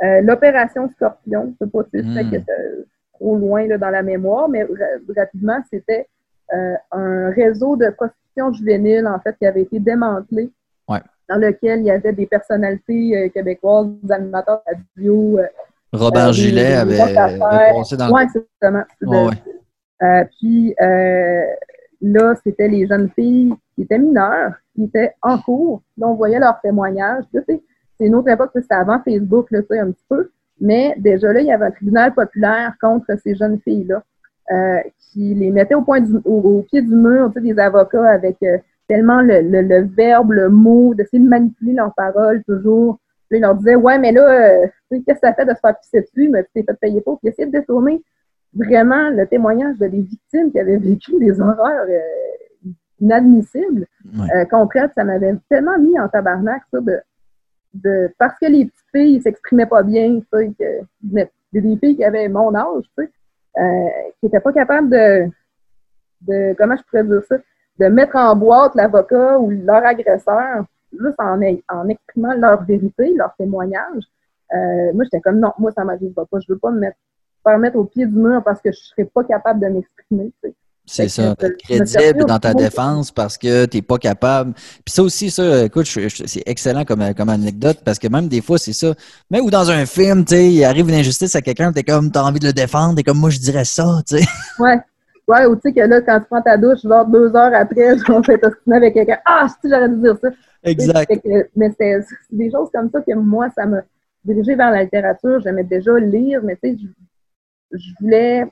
l'opération Scorpion. Je sais pas si c'est hmm. trop loin là, dans la mémoire, mais rapidement, c'était un réseau de prostitution juvénile en fait qui avait été démantelé dans lequel il y avait des personnalités québécoises, des animateurs radio. Robert Gillet avait, passé dans Oui, c'est puis là, c'était les jeunes filles qui étaient mineures, qui étaient en cours. Là, on voyait leurs témoignages. C'est une autre époque, c'était avant Facebook, là, un petit peu. Mais déjà là, il y avait un tribunal populaire contre ces jeunes filles-là, euh, qui les mettait au, point au, pied du mur, des avocats avec euh, tellement le, le, verbe, le mot, d'essayer de manipuler leurs paroles toujours. Puis ils leur disaient Ouais, mais là, euh, qu'est-ce que ça fait de se faire pisser dessus, mais tu t'es fait payer pour. Puis essayer de détourner vraiment le témoignage de des victimes qui avaient vécu des horreurs euh, inadmissibles. Euh, concrètes, ça m'avait tellement mis en tabarnak, ça, de, de parce que les petites filles s'exprimaient pas bien, ça, que, des filles qui avaient mon âge, tu sais, qui n'étaient pas capables de, de, comment je pourrais dire ça, de mettre en boîte l'avocat ou leur agresseur, juste en, en exprimant leur vérité, leur témoignage. Euh, moi, j'étais comme non, moi, ça m'arrive pas. Je veux pas me mettre, faire mettre au pied du mur parce que je serais pas capable de m'exprimer. C'est ça, être crédible dans ta défense parce que tu n'es pas capable. Puis ça aussi, ça, écoute, c'est excellent comme, comme anecdote parce que même des fois, c'est ça. Même ou dans un film, tu sais, il arrive une injustice à quelqu'un, tu es comme, tu as envie de le défendre, et comme, moi, je dirais ça, tu sais. Ouais, Ouais, ou tu sais que là, quand tu prends ta douche, genre deux heures après, *laughs* genre, fais avec quelqu'un. Ah, si j'aurais dû dire ça. Exact. mais c'est des choses comme ça que moi, ça m'a dirigé vers la littérature. J'aimais déjà lire, mais tu sais, je, voulais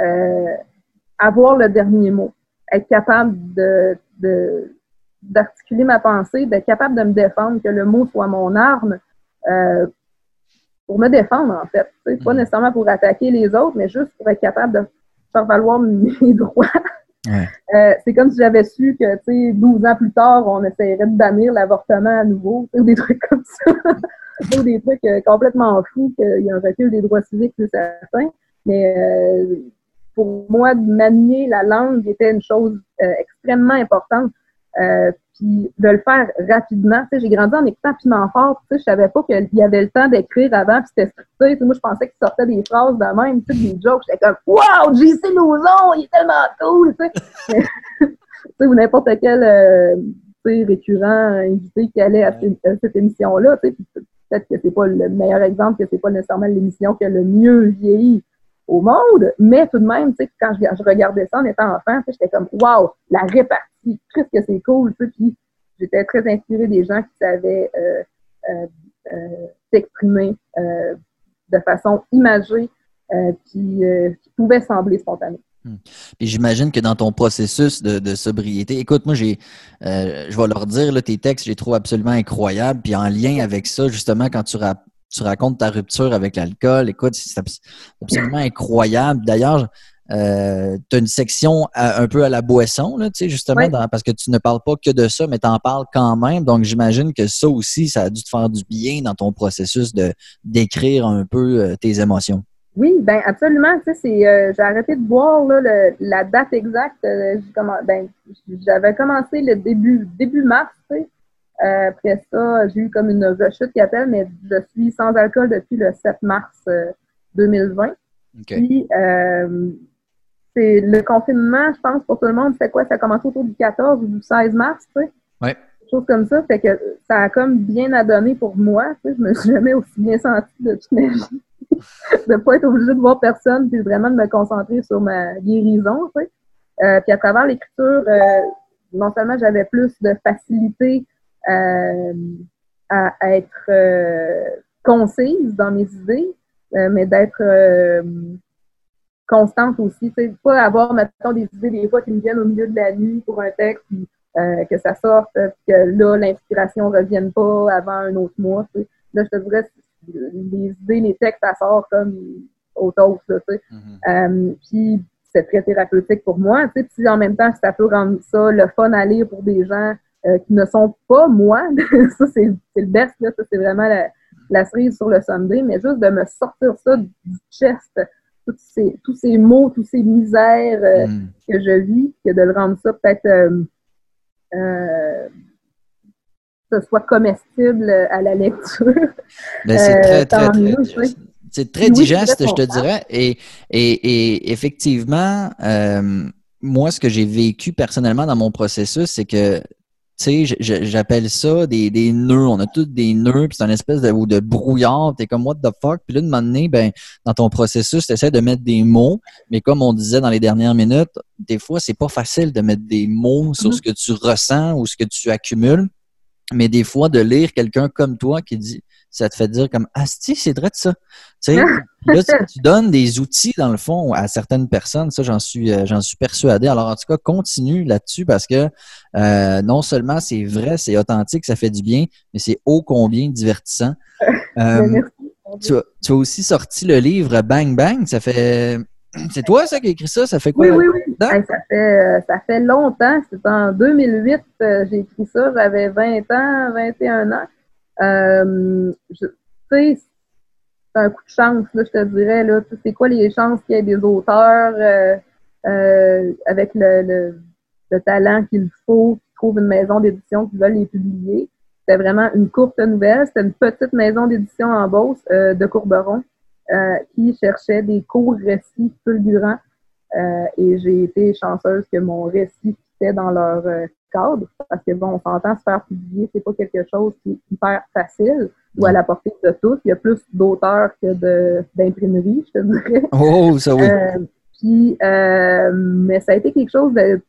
euh, avoir le dernier mot, être capable de, d'articuler ma pensée, d'être capable de me défendre, que le mot soit mon arme. Euh, pour me défendre, en fait. Pas mm. nécessairement pour attaquer les autres, mais juste pour être capable de faire valoir mes *laughs* droits. Euh, c'est comme si j'avais su que, tu sais, 12 ans plus tard, on essaierait de bannir l'avortement à nouveau, ou des trucs comme ça. *laughs* ou des trucs euh, complètement fous, qu'il y a un recul des droits civiques, c'est certain. Mais euh, pour moi, manier la langue était une chose extrêmement importante. Puis de le faire rapidement. Tu sais, j'ai grandi en écoutant Piment Fort. Tu sais, je savais pas qu'il y avait le temps d'écrire avant, puis c'était scripté. moi, je pensais qu'il sortait des phrases de même, tu sais, des jokes. J'étais comme « Wow! JC Lauzon! Il est tellement cool! » *laughs* Tu sais, ou n'importe quel euh, récurrent invité qui allait à, cette émission-là. Tu sais, peut-être que c'est pas le meilleur exemple, que c'est pas nécessairement l'émission qui a le mieux vieilli au monde, mais tout de même, tu sais, quand je, regardais ça en étant enfant, j'étais comme « Wow! La répartie! » qu'est-ce que c'est cool, puis j'étais très inspirée des gens qui savaient euh, euh, euh, s'exprimer de façon imagée, puis qui pouvait sembler spontané. Hmm. Puis j'imagine que dans ton processus de, sobriété, écoute, moi, j'ai, je vais leur dire, là, tes textes, je les trouve absolument incroyables. Puis en lien avec ça, justement, quand tu, tu racontes ta rupture avec l'alcool, écoute, c'est absolument incroyable. D'ailleurs, euh, tu as une section un peu à la boisson, là, justement, parce que tu ne parles pas que de ça, mais tu en parles quand même. Donc, j'imagine que ça aussi, ça a dû te faire du bien dans ton processus de d'écrire un peu euh, tes émotions. Oui, ben absolument. Euh, j'ai arrêté de boire là, la date exacte. ben, j'avais commencé le début début mars. après ça, j'ai eu comme une rechute qui appelle, mais je suis sans alcool depuis le 7 mars 2020. Puis, c'est le confinement, je pense, pour tout le monde, c'est quoi? Ça a commencé autour du 14 ou du 16 mars, tu sais? Quelque chose comme ça. Fait que ça a comme bien adonné pour moi. Tu sais, je me suis jamais aussi bien sentie de toute ma vie. *laughs* de ne pas être obligée de voir personne, puis vraiment de me concentrer sur ma guérison, tu sais. Euh, puis à travers l'écriture, euh, non seulement j'avais plus de facilité euh, à, être concise dans mes idées, mais d'être constante aussi. sais, pas avoir, maintenant des idées des fois qui me viennent au milieu de la nuit pour un texte, puis euh, que ça sorte, que là, l'inspiration ne revienne pas avant un autre mois. Là, je te dirais, les idées, les textes, ça sort comme au toast. Mm-hmm. Euh, puis c'est très thérapeutique pour moi. Puis en même temps, ça peut rendre ça le fun à lire pour des gens euh, qui ne sont pas moi, *laughs* ça c'est le best, là. ça c'est vraiment la, la cerise sur le Sunday, mais juste de me sortir ça du chest, tous ces mots, tous ces misères euh, hmm. que je vis, que de le rendre ça peut-être euh, euh, que ce soit comestible à la lecture. *laughs* Ben, c'est très, très, très, c'est très digeste, je te dirais. Et, et, effectivement, moi, ce que j'ai vécu personnellement dans mon processus, c'est que tu sais, j'appelle ça des, des, nœuds. On a tous des nœuds, puis c'est une espèce de, ou de brouillard. T'es comme, what the fuck? Puis là, de moment donné, ben, dans ton processus, tu essaies de mettre des mots. Mais comme on disait dans les dernières minutes, des fois, c'est pas facile de mettre des mots sur mm-hmm. ce que tu ressens ou ce que tu accumules. Mais des fois, de lire quelqu'un comme toi qui dit, ça te fait dire comme Asti, c'est vrai de ça. Tu sais, là, tu donnes des outils, dans le fond, à certaines personnes. Ça, j'en suis, euh, j'en suis persuadé. Alors, en tout cas, continue là-dessus parce que euh, non seulement c'est vrai, c'est authentique, ça fait du bien, mais c'est ô combien divertissant. *laughs* Euh, tu, as, aussi sorti le livre Bang Bang. Ça fait. C'est toi, ça, qui a écrit ça? Ça fait quoi? Oui, oui, oui. ça, fait, ça fait longtemps. C'est en 2008 j'ai écrit ça. J'avais 20 ans, 21 ans. Euh, tu sais, c'est un coup de chance, là, je te dirais. Là, c'est quoi les chances qu'il y ait des auteurs euh, euh, avec le, le, talent qu'il faut, qui trouvent une maison d'édition qui veulent les publier? C'était vraiment une courte nouvelle. C'était une petite maison d'édition en Beauce de Courberon qui cherchait des courts récits fulgurants. et j'ai été chanceuse que mon récit était dans leur cadre, parce que bon, on s'entend se faire publier, c'est pas quelque chose qui est hyper facile ou à la portée de tous. Il y a plus d'auteurs que d'imprimeries, je te dirais. *laughs* Oh, ça oui. Euh, puis, euh, mais ça a été quelque chose de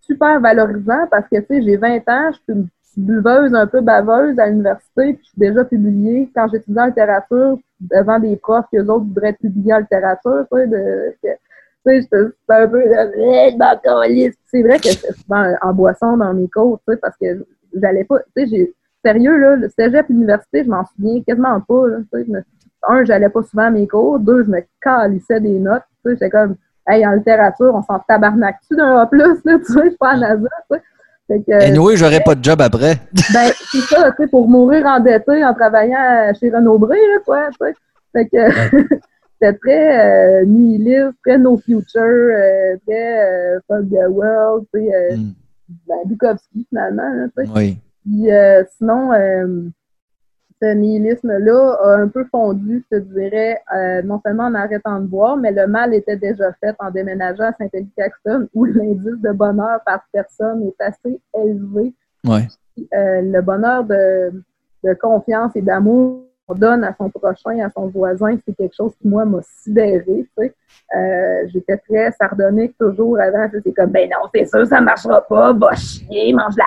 super valorisant parce que, tu sais, j'ai 20 ans, je suis une buveuse un peu baveuse à l'université, puis je suis déjà publiée quand j'étudie en littérature devant des profs que les autres voudraient publier en littérature, tu sais, de, sais, c'est un peu C'est vrai que c'est en boisson dans mes cours, tu sais, parce que j'allais pas, tu sais, j'ai, sérieux, là, le cégep, l'université, je m'en souviens quasiment pas, là, sais, un, j'allais pas souvent à mes cours. Deux, je me calissais des notes. Tu sais, j'étais comme, hey, en littérature, on s'en tabarnaque-tu d'un A+, là, tu sais, je suis pas à NASA, tu sais. Que, anyway, j'aurais pas de job après. ben, c'est ça, tu sais, pour mourir endetté en travaillant chez Renaud Bré, là, quoi, tu sais. Fait que, *laughs* c'était très euh, nihiliste, très no future, euh, très euh, fuck the world, tu sais, mm. ben, Bukowski, finalement, là, tu sais. Oui. Puis, sinon, ce nihilisme-là a un peu fondu, je te dirais, euh, non seulement en arrêtant de boire, mais le mal était déjà fait en déménageant à Saint-Élie-Caxton, où *laughs* l'indice de bonheur par personne est assez élevé. Ouais. Euh, le bonheur de, de confiance et d'amour donne à son prochain, à son voisin, c'est quelque chose qui, moi, m'a sidéré. Tu sais. Euh, J'étais très sardonique toujours avant. C'est comme, ben non, c'est sûr, ça marchera pas, va chier, mange la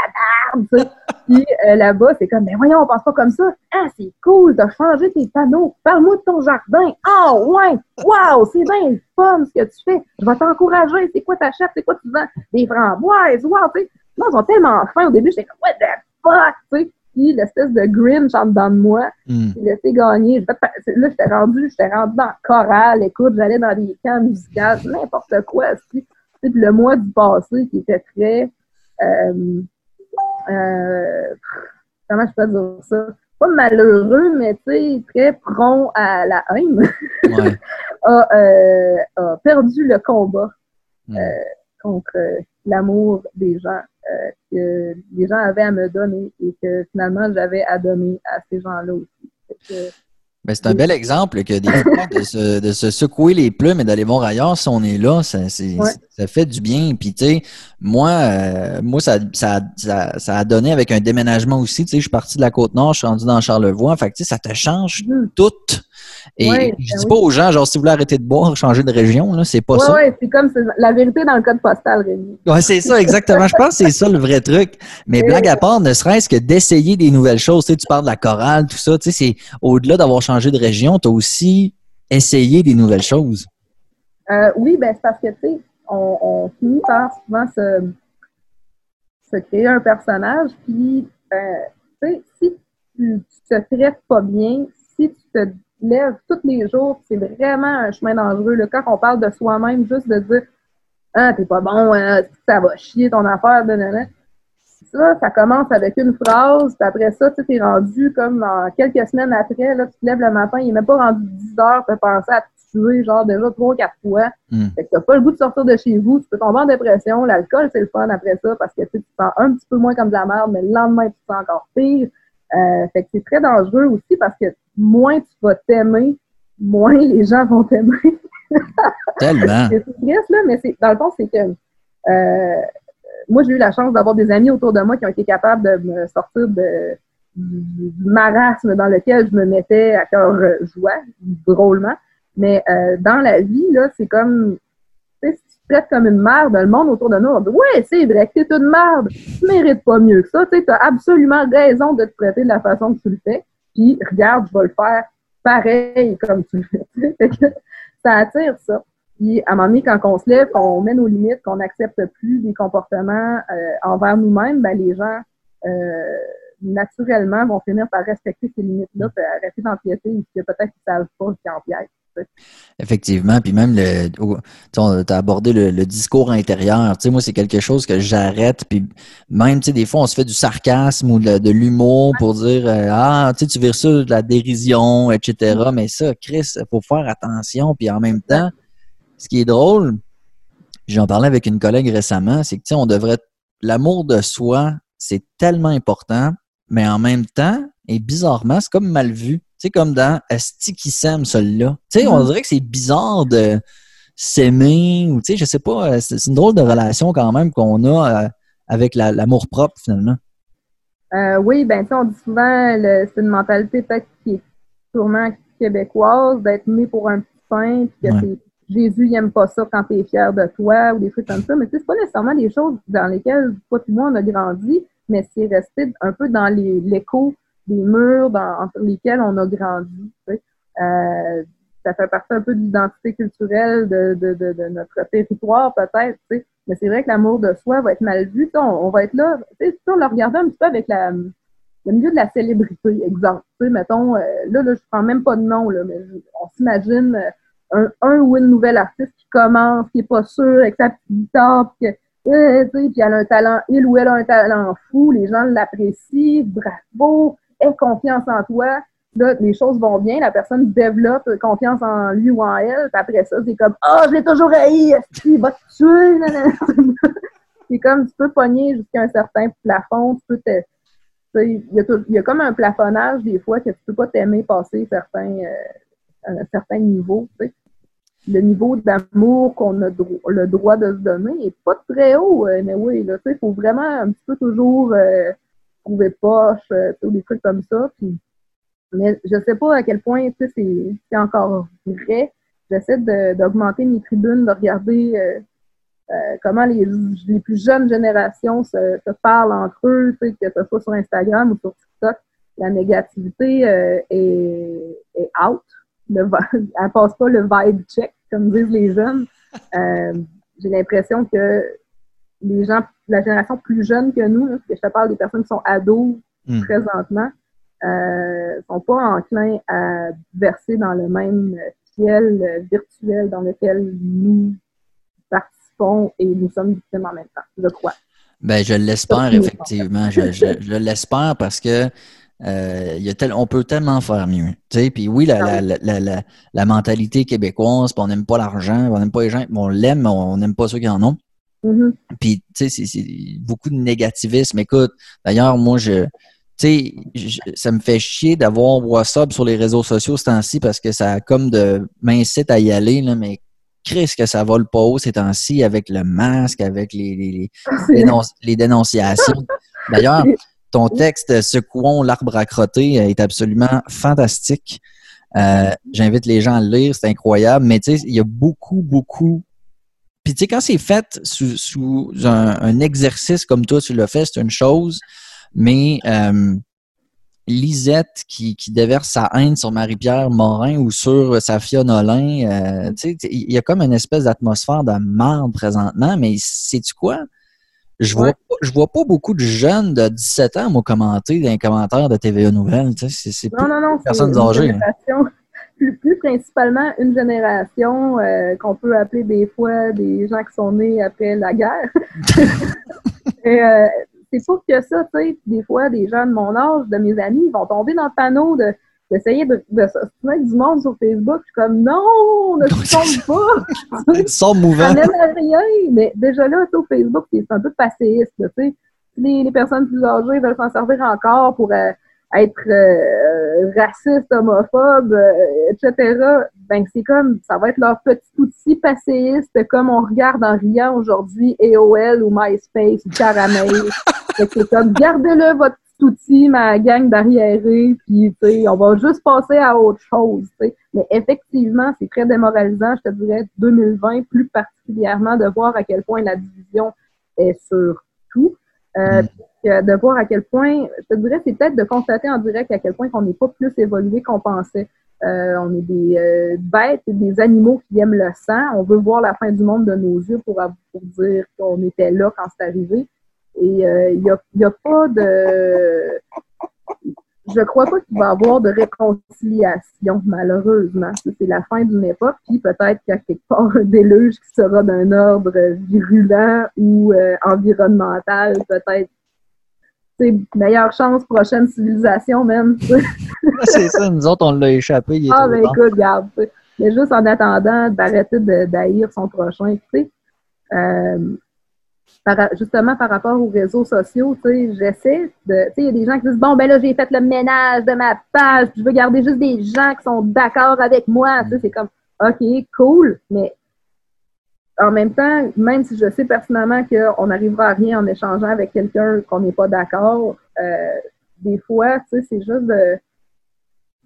merde. *laughs* Puis euh, là-bas, c'est comme, ben voyons, on pense pas comme ça. Ah, c'est cool, t'as changé tes panneaux. Parle-moi de ton jardin. Oh, ouais, wow, c'est bien fun ce que tu fais. Je vais t'encourager. C'est quoi ta chef? C'est quoi tu vends? Des framboises. Wow, tu sais. Non, ils sont tellement fins au début. J'étais comme, what the fuck, tu sais l'espèce de Grinch en dedans de moi, mm. qui laissé gagner. Là, j'étais rendu, j'étais rendu dans le choral, écoute, j'allais dans des camps musicaux, n'importe quoi. Puis le mois du passé qui était très euh, euh, comment je peux dire ça? Pas malheureux, mais tu sais, très prompt à la haine, *laughs* euh, a, perdu le combat mm. contre l'amour des gens que les gens avaient à me donner et que finalement j'avais à donner à ces gens-là aussi. Ben, c'est un bel exemple que des *laughs* fois, de se, de se, secouer les plumes et d'aller voir ailleurs si on est là, ça, ça fait du bien. Puis, tu sais, moi, euh, moi ça, ça, ça, a donné avec un déménagement aussi. Tu sais, je suis parti de la Côte-Nord, je suis rendu dans Charlevoix. Fait que, tu sais, ça te change mm. tout. Et je je ben dis pas aux gens, genre, si vous voulez arrêter de boire, changer de région, là, c'est pas ça. Oui, c'est comme la vérité dans le code postal, Rémi. Oui, c'est ça, exactement. je pense que c'est ça le vrai truc. Mais blague à part, ne serait-ce que d'essayer des nouvelles choses. Tu sais, tu parles de la chorale, tout ça. Tu sais, c'est au-delà d'avoir changé de région, tu as aussi essayé des nouvelles choses. Euh, oui, ben c'est parce que, tu sais, on, finit par souvent se, se créer un personnage, puis, euh, tu sais, si tu, tu te traites pas bien, si tu te lève tous les jours, c'est vraiment un chemin dangereux. Quand on parle de soi-même, juste de dire Ah, t'es pas bon, hein, ça va chier ton affaire, de Ça, ça commence avec une phrase, puis après ça, tu es rendu comme dans quelques semaines après, là, tu te lèves le matin, il est même pas rendu 10 heures, tu penser à te tuer, genre déjà trois ou quatre fois. Mm. Fait que t'as pas le goût de sortir de chez vous, tu peux tomber en dépression, l'alcool, c'est le fun après ça, parce que tu te sens un petit peu moins comme de la merde, mais le lendemain, tu te sens encore pire. Euh, fait que c'est très dangereux aussi parce que moins tu vas t'aimer, moins les gens vont t'aimer. *laughs* Tellement. c'est triste, là, mais dans le fond, c'est que euh, moi, j'ai eu la chance d'avoir des amis autour de moi qui ont été capables de me sortir de, du, marasme dans lequel je me mettais à cœur joie, drôlement. Mais euh, dans la vie, là, c'est comme traites comme une merde, le monde autour de nous, dit Ouais, c'est vrai t'es une merde, tu mérites pas mieux que ça, tu as absolument raison de te traiter de la façon que tu le fais, puis regarde, je vais le faire pareil comme tu le fais. ça attire ça. Puis à un moment donné, quand on se lève, qu'on met nos limites, qu'on n'accepte plus des comportements euh, envers nous-mêmes, ben les gens euh, naturellement vont finir par respecter ces limites-là, arrêter d'empiéter, que peut-être qu'ils ne savent pas qu'ils empiètent. Effectivement, puis même le, tu as abordé le, discours intérieur. Tu sais, moi, c'est quelque chose que j'arrête. Puis même, tu sais, des fois, on se fait du sarcasme ou de, l'humour pour dire euh, ah, tu sais, tu vires ça de la dérision, etc. Mais ça, Chris, il faut faire attention. Puis en même temps, ce qui est drôle, j'en parlais avec une collègue récemment, c'est que tu sais, on devrait l'amour de soi, c'est tellement important, mais en même temps, et bizarrement, c'est comme mal vu. Tu sais, comme dans Asti qui s'aime, celui-là. Tu sais, on mm-hmm. dirait que c'est bizarre de s'aimer ou, tu sais, je sais pas, euh, c'est une drôle de relation quand même qu'on a euh, avec l'amour propre, finalement. Euh, oui, ben, tu on dit souvent, c'est une mentalité peut-être qui est sûrement québécoise, d'être né pour un petit pain, puis que Jésus, n'aime pas ça quand tu es fier de toi ou des trucs comme ça. Mais tu sais, c'est pas nécessairement des choses dans lesquelles toi et moi, on a grandi, mais c'est resté un peu dans l'écho des murs dans, entre lesquels on a grandi. Euh, ça fait partie un peu de l'identité culturelle de, de, de, de, notre territoire, peut-être. Mais c'est vrai que l'amour de soi va être mal vu. On, on va être là, on le regarder un petit peu avec la, le milieu de la célébrité, exemple. Tu sais, mettons, euh, là, là, je prends même pas de nom, là, mais on s'imagine un, un, ou une nouvelle artiste qui commence, qui est pas sûr, avec sa petite guitare, puis que euh, puis elle a un talent, il ou elle a un talent fou, les gens l'apprécient, bravo, confiance en toi. Là, les choses vont bien, la personne développe confiance en lui ou en elle, puis après ça, c'est comme Ah, oh, je l'ai toujours haï, il va te tuer, *laughs* C'est comme tu peux pogner jusqu'à un certain plafond, tu peux te. Il y, a il y, a comme un plafonnage des fois que tu peux pas t'aimer passer certains, euh, un certain niveau. Le niveau d'amour qu'on a le droit de se donner est pas très haut, mais oui, il faut vraiment un petit peu toujours euh, trouver poche, euh, des trucs comme ça. Puis, mais je sais pas à quel point c'est encore vrai. J'essaie d'augmenter mes tribunes, de regarder euh, comment les, les, plus jeunes générations se, parlent entre eux, que ce soit sur Instagram ou sur TikTok. La négativité est, est out le, *laughs* elle passe pas le vibe check, comme disent les jeunes. Euh, j'ai l'impression que les gens, la génération plus jeune que nous, parce que je te parle des personnes qui sont ados hmm. présentement, euh, sont pas enclins à verser dans le même ciel virtuel dans lequel nous participons et nous sommes victimes en même temps, je crois. Ben, je l'espère, effectivement. je, je l'espère parce que euh, y a tel, on peut tellement faire mieux. Puis oui, la, la, la, la, la mentalité québécoise, on n'aime pas l'argent, on n'aime pas les gens, on l'aime, mais on n'aime pas ceux qui en ont. Mm-hmm. Puis, tu sais, c'est beaucoup de négativisme. Écoute, d'ailleurs, moi, je, tu sais, ça me fait chier d'avoir WhatsApp sur les réseaux sociaux ce temps-ci parce que ça a comme de m'incite à y aller, là, mais Chris, que ça vole pas haut ces temps-ci avec le masque, avec les, les, les, *laughs* les dénonciations. D'ailleurs, ton texte Secouons l'arbre à crotter est absolument fantastique. Euh, j'invite les gens à le lire, c'est incroyable. Mais tu sais, il y a beaucoup, beaucoup. Puis tu sais, quand c'est fait sous, un, exercice comme toi, tu l'as fait, c'est une chose. Mais euh, Lisette qui, déverse sa haine sur Marie-Pierre Morin ou sur Safia Nolin, euh, tu sais, il y a comme une espèce d'atmosphère de marde présentement. Mais sais-tu quoi? Je vois, je vois pas beaucoup de jeunes de 17 ans, moi, commenter dans les commentaires de TVA Nouvelles. C'est non, non, non, personnes âgées. Plus, plus, principalement une génération euh, qu'on peut appeler des fois des gens qui sont nés après la guerre. *laughs* Euh, c'est sûr que ça, tu sais, des fois, des gens de mon âge, de mes amis, vont tomber dans le panneau de d'essayer de, de s'obstiner du monde sur Facebook. Je suis comme, non, ne se pas. *laughs* Sans mouvant. Ça n'aime rien. Mais déjà là, sur Facebook, c'est un peu passéiste, tu sais. Les, les, personnes plus âgées veulent s'en servir encore pour euh, être euh, racistes, homophobes, euh, etc. Ben, c'est comme, ça va être leur petit outil passéiste, comme on regarde en riant aujourd'hui AOL ou MySpace ou Caramel. *laughs* c'est comme, gardez-le votre outil, ma gang d'arriérés, puis on va juste passer à autre chose. Mais effectivement, c'est très démoralisant, je te dirais, 2020, plus particulièrement, de voir à quel point la division est sur tout. Euh, mm. De voir à quel point, je te dirais, c'est peut-être de constater en direct à quel point on n'est pas plus évolué qu'on pensait. Euh, on est des euh, bêtes et des animaux qui aiment le sang. On veut voir la fin du monde de nos yeux pour, pour dire qu'on était là quand c'est arrivé. Et il euh, n'y a, y a, pas de. Je crois pas qu'il va y avoir de réconciliation, malheureusement. C'est la fin d'une époque, puis peut-être qu'il y a quelque part un déluge qui sera d'un ordre virulent ou environnemental, peut-être meilleure chance, prochaine civilisation même. *laughs* c'est ça, nous autres, on l'a échappé. ah, ben écoute, regarde. Mais juste en attendant d'arrêter d'haïr son prochain, tu sais. Euh, justement par rapport aux réseaux sociaux, tu sais, j'essaie de, tu sais, il y a des gens qui disent, bon, ben là, j'ai fait le ménage de ma page, je veux garder juste des gens qui sont d'accord avec moi, tu sais, c'est comme, OK, cool, mais en même temps, même si je sais personnellement qu'on n'arrivera à rien en échangeant avec quelqu'un qu'on n'est pas d'accord, euh, des fois, tu sais, c'est juste de,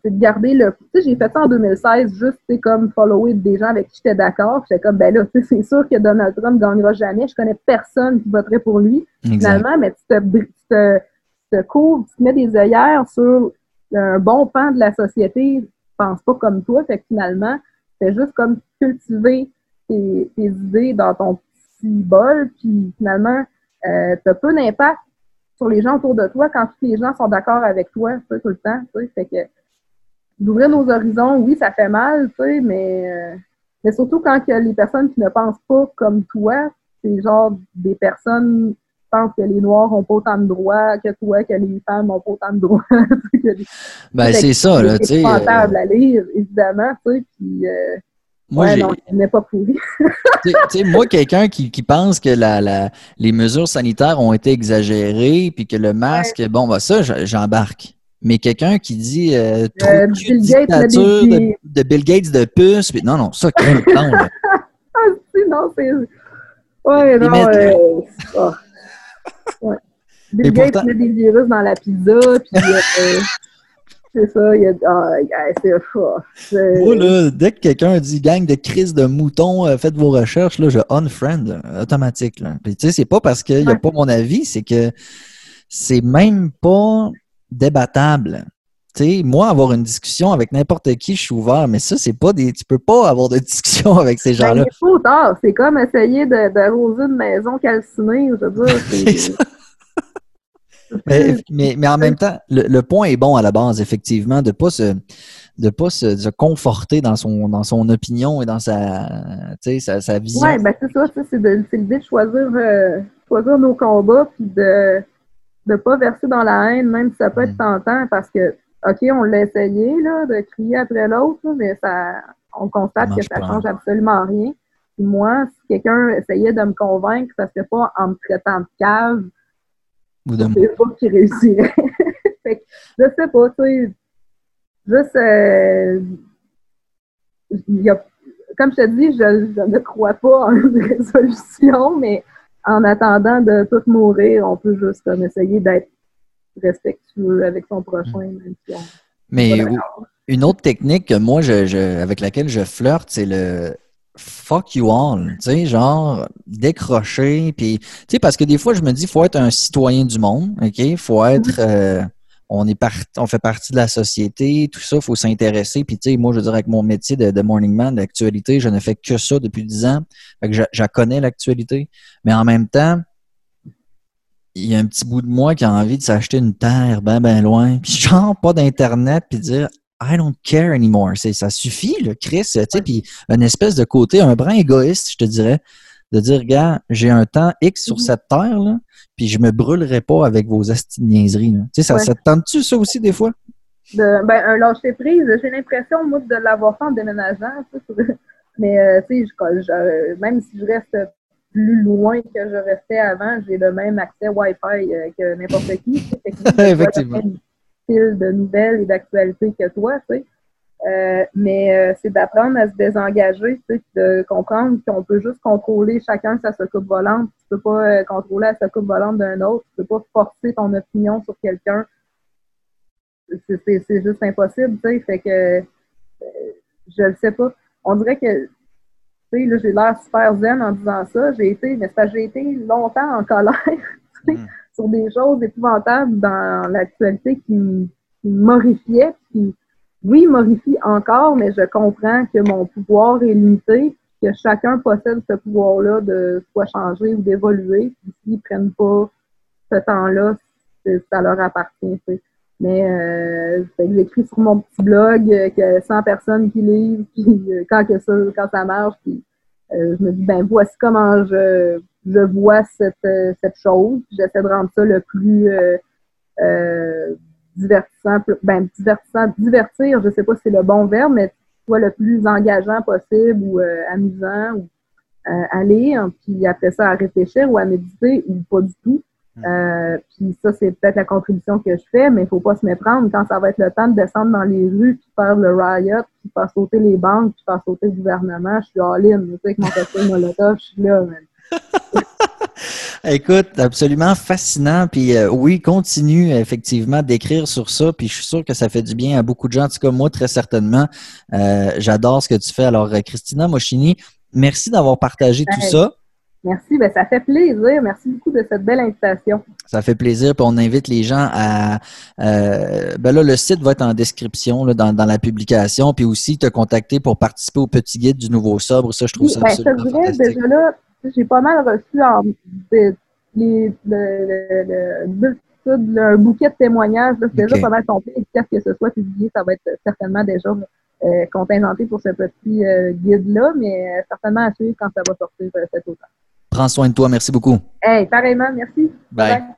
c'est de garder le. Tu sais, j'ai fait ça en 2016, juste, tu comme follower des gens avec qui j'étais d'accord. J'étais comme, ben là, tu sais, c'est sûr que Donald Trump ne gagnera jamais. Je connais personne qui voterait pour lui. Finalement, mais tu te, tu te, te couvres, tu te mets des œillères sur un bon pan de la société, pense pas comme toi. Fait que finalement, c'est juste comme cultiver tes, tes, idées dans ton petit bol, puis finalement, euh, tu as peu d'impact sur les gens autour de toi quand tous les gens sont d'accord avec toi, tout le temps, tu sais. Fait que d'ouvrir nos horizons, oui, ça fait mal, tu sais, mais, euh, mais surtout quand il y a les personnes qui ne pensent pas comme toi, c'est genre des personnes qui pensent que les Noirs ont pas autant de droits que toi, que les femmes ont pas autant de droits. ben, c'est ça, là, tu sais. C'est euh, à lire, évidemment, tu sais, puis... Euh, moi, ouais, non, n'est pas pourri. *laughs* moi, quelqu'un qui, qui, pense que la, la, les mesures sanitaires ont été exagérées, puis que le masque, bon, bah ça, j'embarque. Mais quelqu'un qui dit euh, trop euh, de dictature de, de, Bill Gates de puce, puis non, non, ça, le temps, là. *laughs* ah, si, non, c'est... Ouais, non, euh... oh. ouais. Bill Gates pourtant... met des virus dans la pizza, puis... *laughs* C'est ça, il y a. Ah, c'est Moi, là, dès que quelqu'un dit gang de crise de moutons, euh, faites vos recherches, là, je unfriend automatique. Là. Puis, tu sais, c'est pas parce qu'il n'y a pas mon avis, c'est que c'est même pas débattable. Tu sais, moi, avoir une discussion avec n'importe qui, je suis ouvert, mais ça, c'est pas des. Tu peux pas avoir de discussion *laughs* avec ces ben, gens-là. Ben, c'est comme essayer d'arroser une maison calcinée, je veux dire. *laughs* *laughs* mais, mais, en même temps, le, point est bon à la base, effectivement, de pas se de pas se, conforter dans son dans son opinion et dans sa sa, sa vision. Oui, ben c'est ça, c'est l'idée de choisir euh, choisir nos combats puis de ne pas verser dans la haine, même si ça peut être mm. tentant, parce que OK, on l'a essayé là, de crier après l'autre, mais ça on constate que ça ne change absolument rien. moi, si quelqu'un essayait de me convaincre, ça ne serait pas en me traitant de cave sais pas qui réussirait. *laughs* fait je sais pas, tu sais, juste, euh, y a, comme je te dis, je, je, ne crois pas en une résolution, mais en attendant de tout mourir, on peut juste essayer d'être respectueux avec son prochain. Même si mais une autre technique que moi, je, avec laquelle je flirte, c'est le fuck you all, tu sais, genre décrocher, puis tu sais parce que des fois je me dis faut être un citoyen du monde, ok, faut être, euh, on est on fait partie de la société, tout ça, faut s'intéresser, puis tu sais, moi je veux dire avec mon métier de, morning man d'actualité, je ne fais que ça depuis dix ans, fait que je, connais l'actualité, mais en même temps il y a un petit bout de moi qui a envie de s'acheter une terre ben ben loin, puis genre pas d'internet, puis dire I don't care anymore. ça suffit, le Chris, tu sais, puis une espèce de côté, un brin égoïste, je te dirais, de dire, gars, j'ai un temps X sur mm-hmm. cette terre, là, puis je me brûlerai pas avec vos astiniaiseries. Tu sais, ça, ça te tente-tu, ça aussi, des fois? De, ben, un lâcher prise, j'ai l'impression, moi, de l'avoir fait en déménageant. *laughs* Mais, euh, tu sais, même si je reste plus loin que je restais avant, j'ai le même accès Wi-Fi euh, que n'importe qui. *laughs* Effectivement de nouvelles et d'actualités que toi, tu sais. Euh, mais euh, c'est d'apprendre à se désengager, tu sais, de comprendre qu'on peut juste contrôler chacun sa soucoupe volante. Tu peux pas euh, contrôler la soucoupe volante d'un autre. Tu peux pas forcer ton opinion sur quelqu'un. C'est juste impossible, tu sais. Fait que je le sais pas. On dirait que tu sais, là, j'ai l'air super zen en disant ça. J'ai été, mais c'est j'ai été longtemps en colère. *laughs* Mm sur des choses épouvantables dans l'actualité qui, m'horrifiaient, qui, oui, m'horrifient encore, mais je comprends que mon pouvoir est limité, que chacun possède ce pouvoir-là de soit changer ou d'évoluer. S'ils ne prennent pas ce temps-là, ça leur appartient. Mais euh, j'écris sur mon petit blog euh, que 100 personnes qui lisent, *laughs* puis euh, quand, que ça, quand ça marche, puis euh, je me dis, ben voici comment je, je vois cette, euh, cette chose. J'essaie de rendre ça le plus euh, euh, divertissant, ben, divertissant, divertir, je sais pas si c'est le bon verbe, mais soit le plus engageant possible ou amusant ou à lire, puis après ça à réfléchir ou à méditer ou pas du tout. Mm. puis ça, c'est peut-être la contribution que je fais, mais il faut pas se méprendre quand ça va être le temps de descendre dans les rues, puis faire le riot, puis faire sauter les banques, puis faire sauter le gouvernement. Je suis all-in, tu sais, avec mon costume Molotov, je suis là, *laughs* Écoute, absolument fascinant. Puis euh, oui, continue effectivement d'écrire sur ça. Puis je suis sûr que ça fait du bien à beaucoup de gens. En tout cas, moi, très certainement. Euh, j'adore ce que tu fais. Alors, euh, Christina Moschini, merci d'avoir partagé tout ça. Merci, ben ça fait plaisir. Merci beaucoup de cette belle invitation. Ça fait plaisir. Puis on invite les gens à. Euh, ben là, le site va être en description là, dans, dans, la publication. Puis aussi, te contacter pour participer au petit guide du nouveau sobre. Ça, je trouve oui, ça ben, absolument je dirais, Déjà là, j'ai pas mal reçu en, un bouquet de témoignages. C'est déjà pas mal complet. Qu'est-ce que ce soit publié, ça va être certainement déjà. Euh, contingenté pour ce petit euh, guide-là, mais euh, certainement à suivre quand ça va sortir euh, cet automne. Prends soin de toi. Merci beaucoup. Hey, pareillement. Merci. Bye. Bye.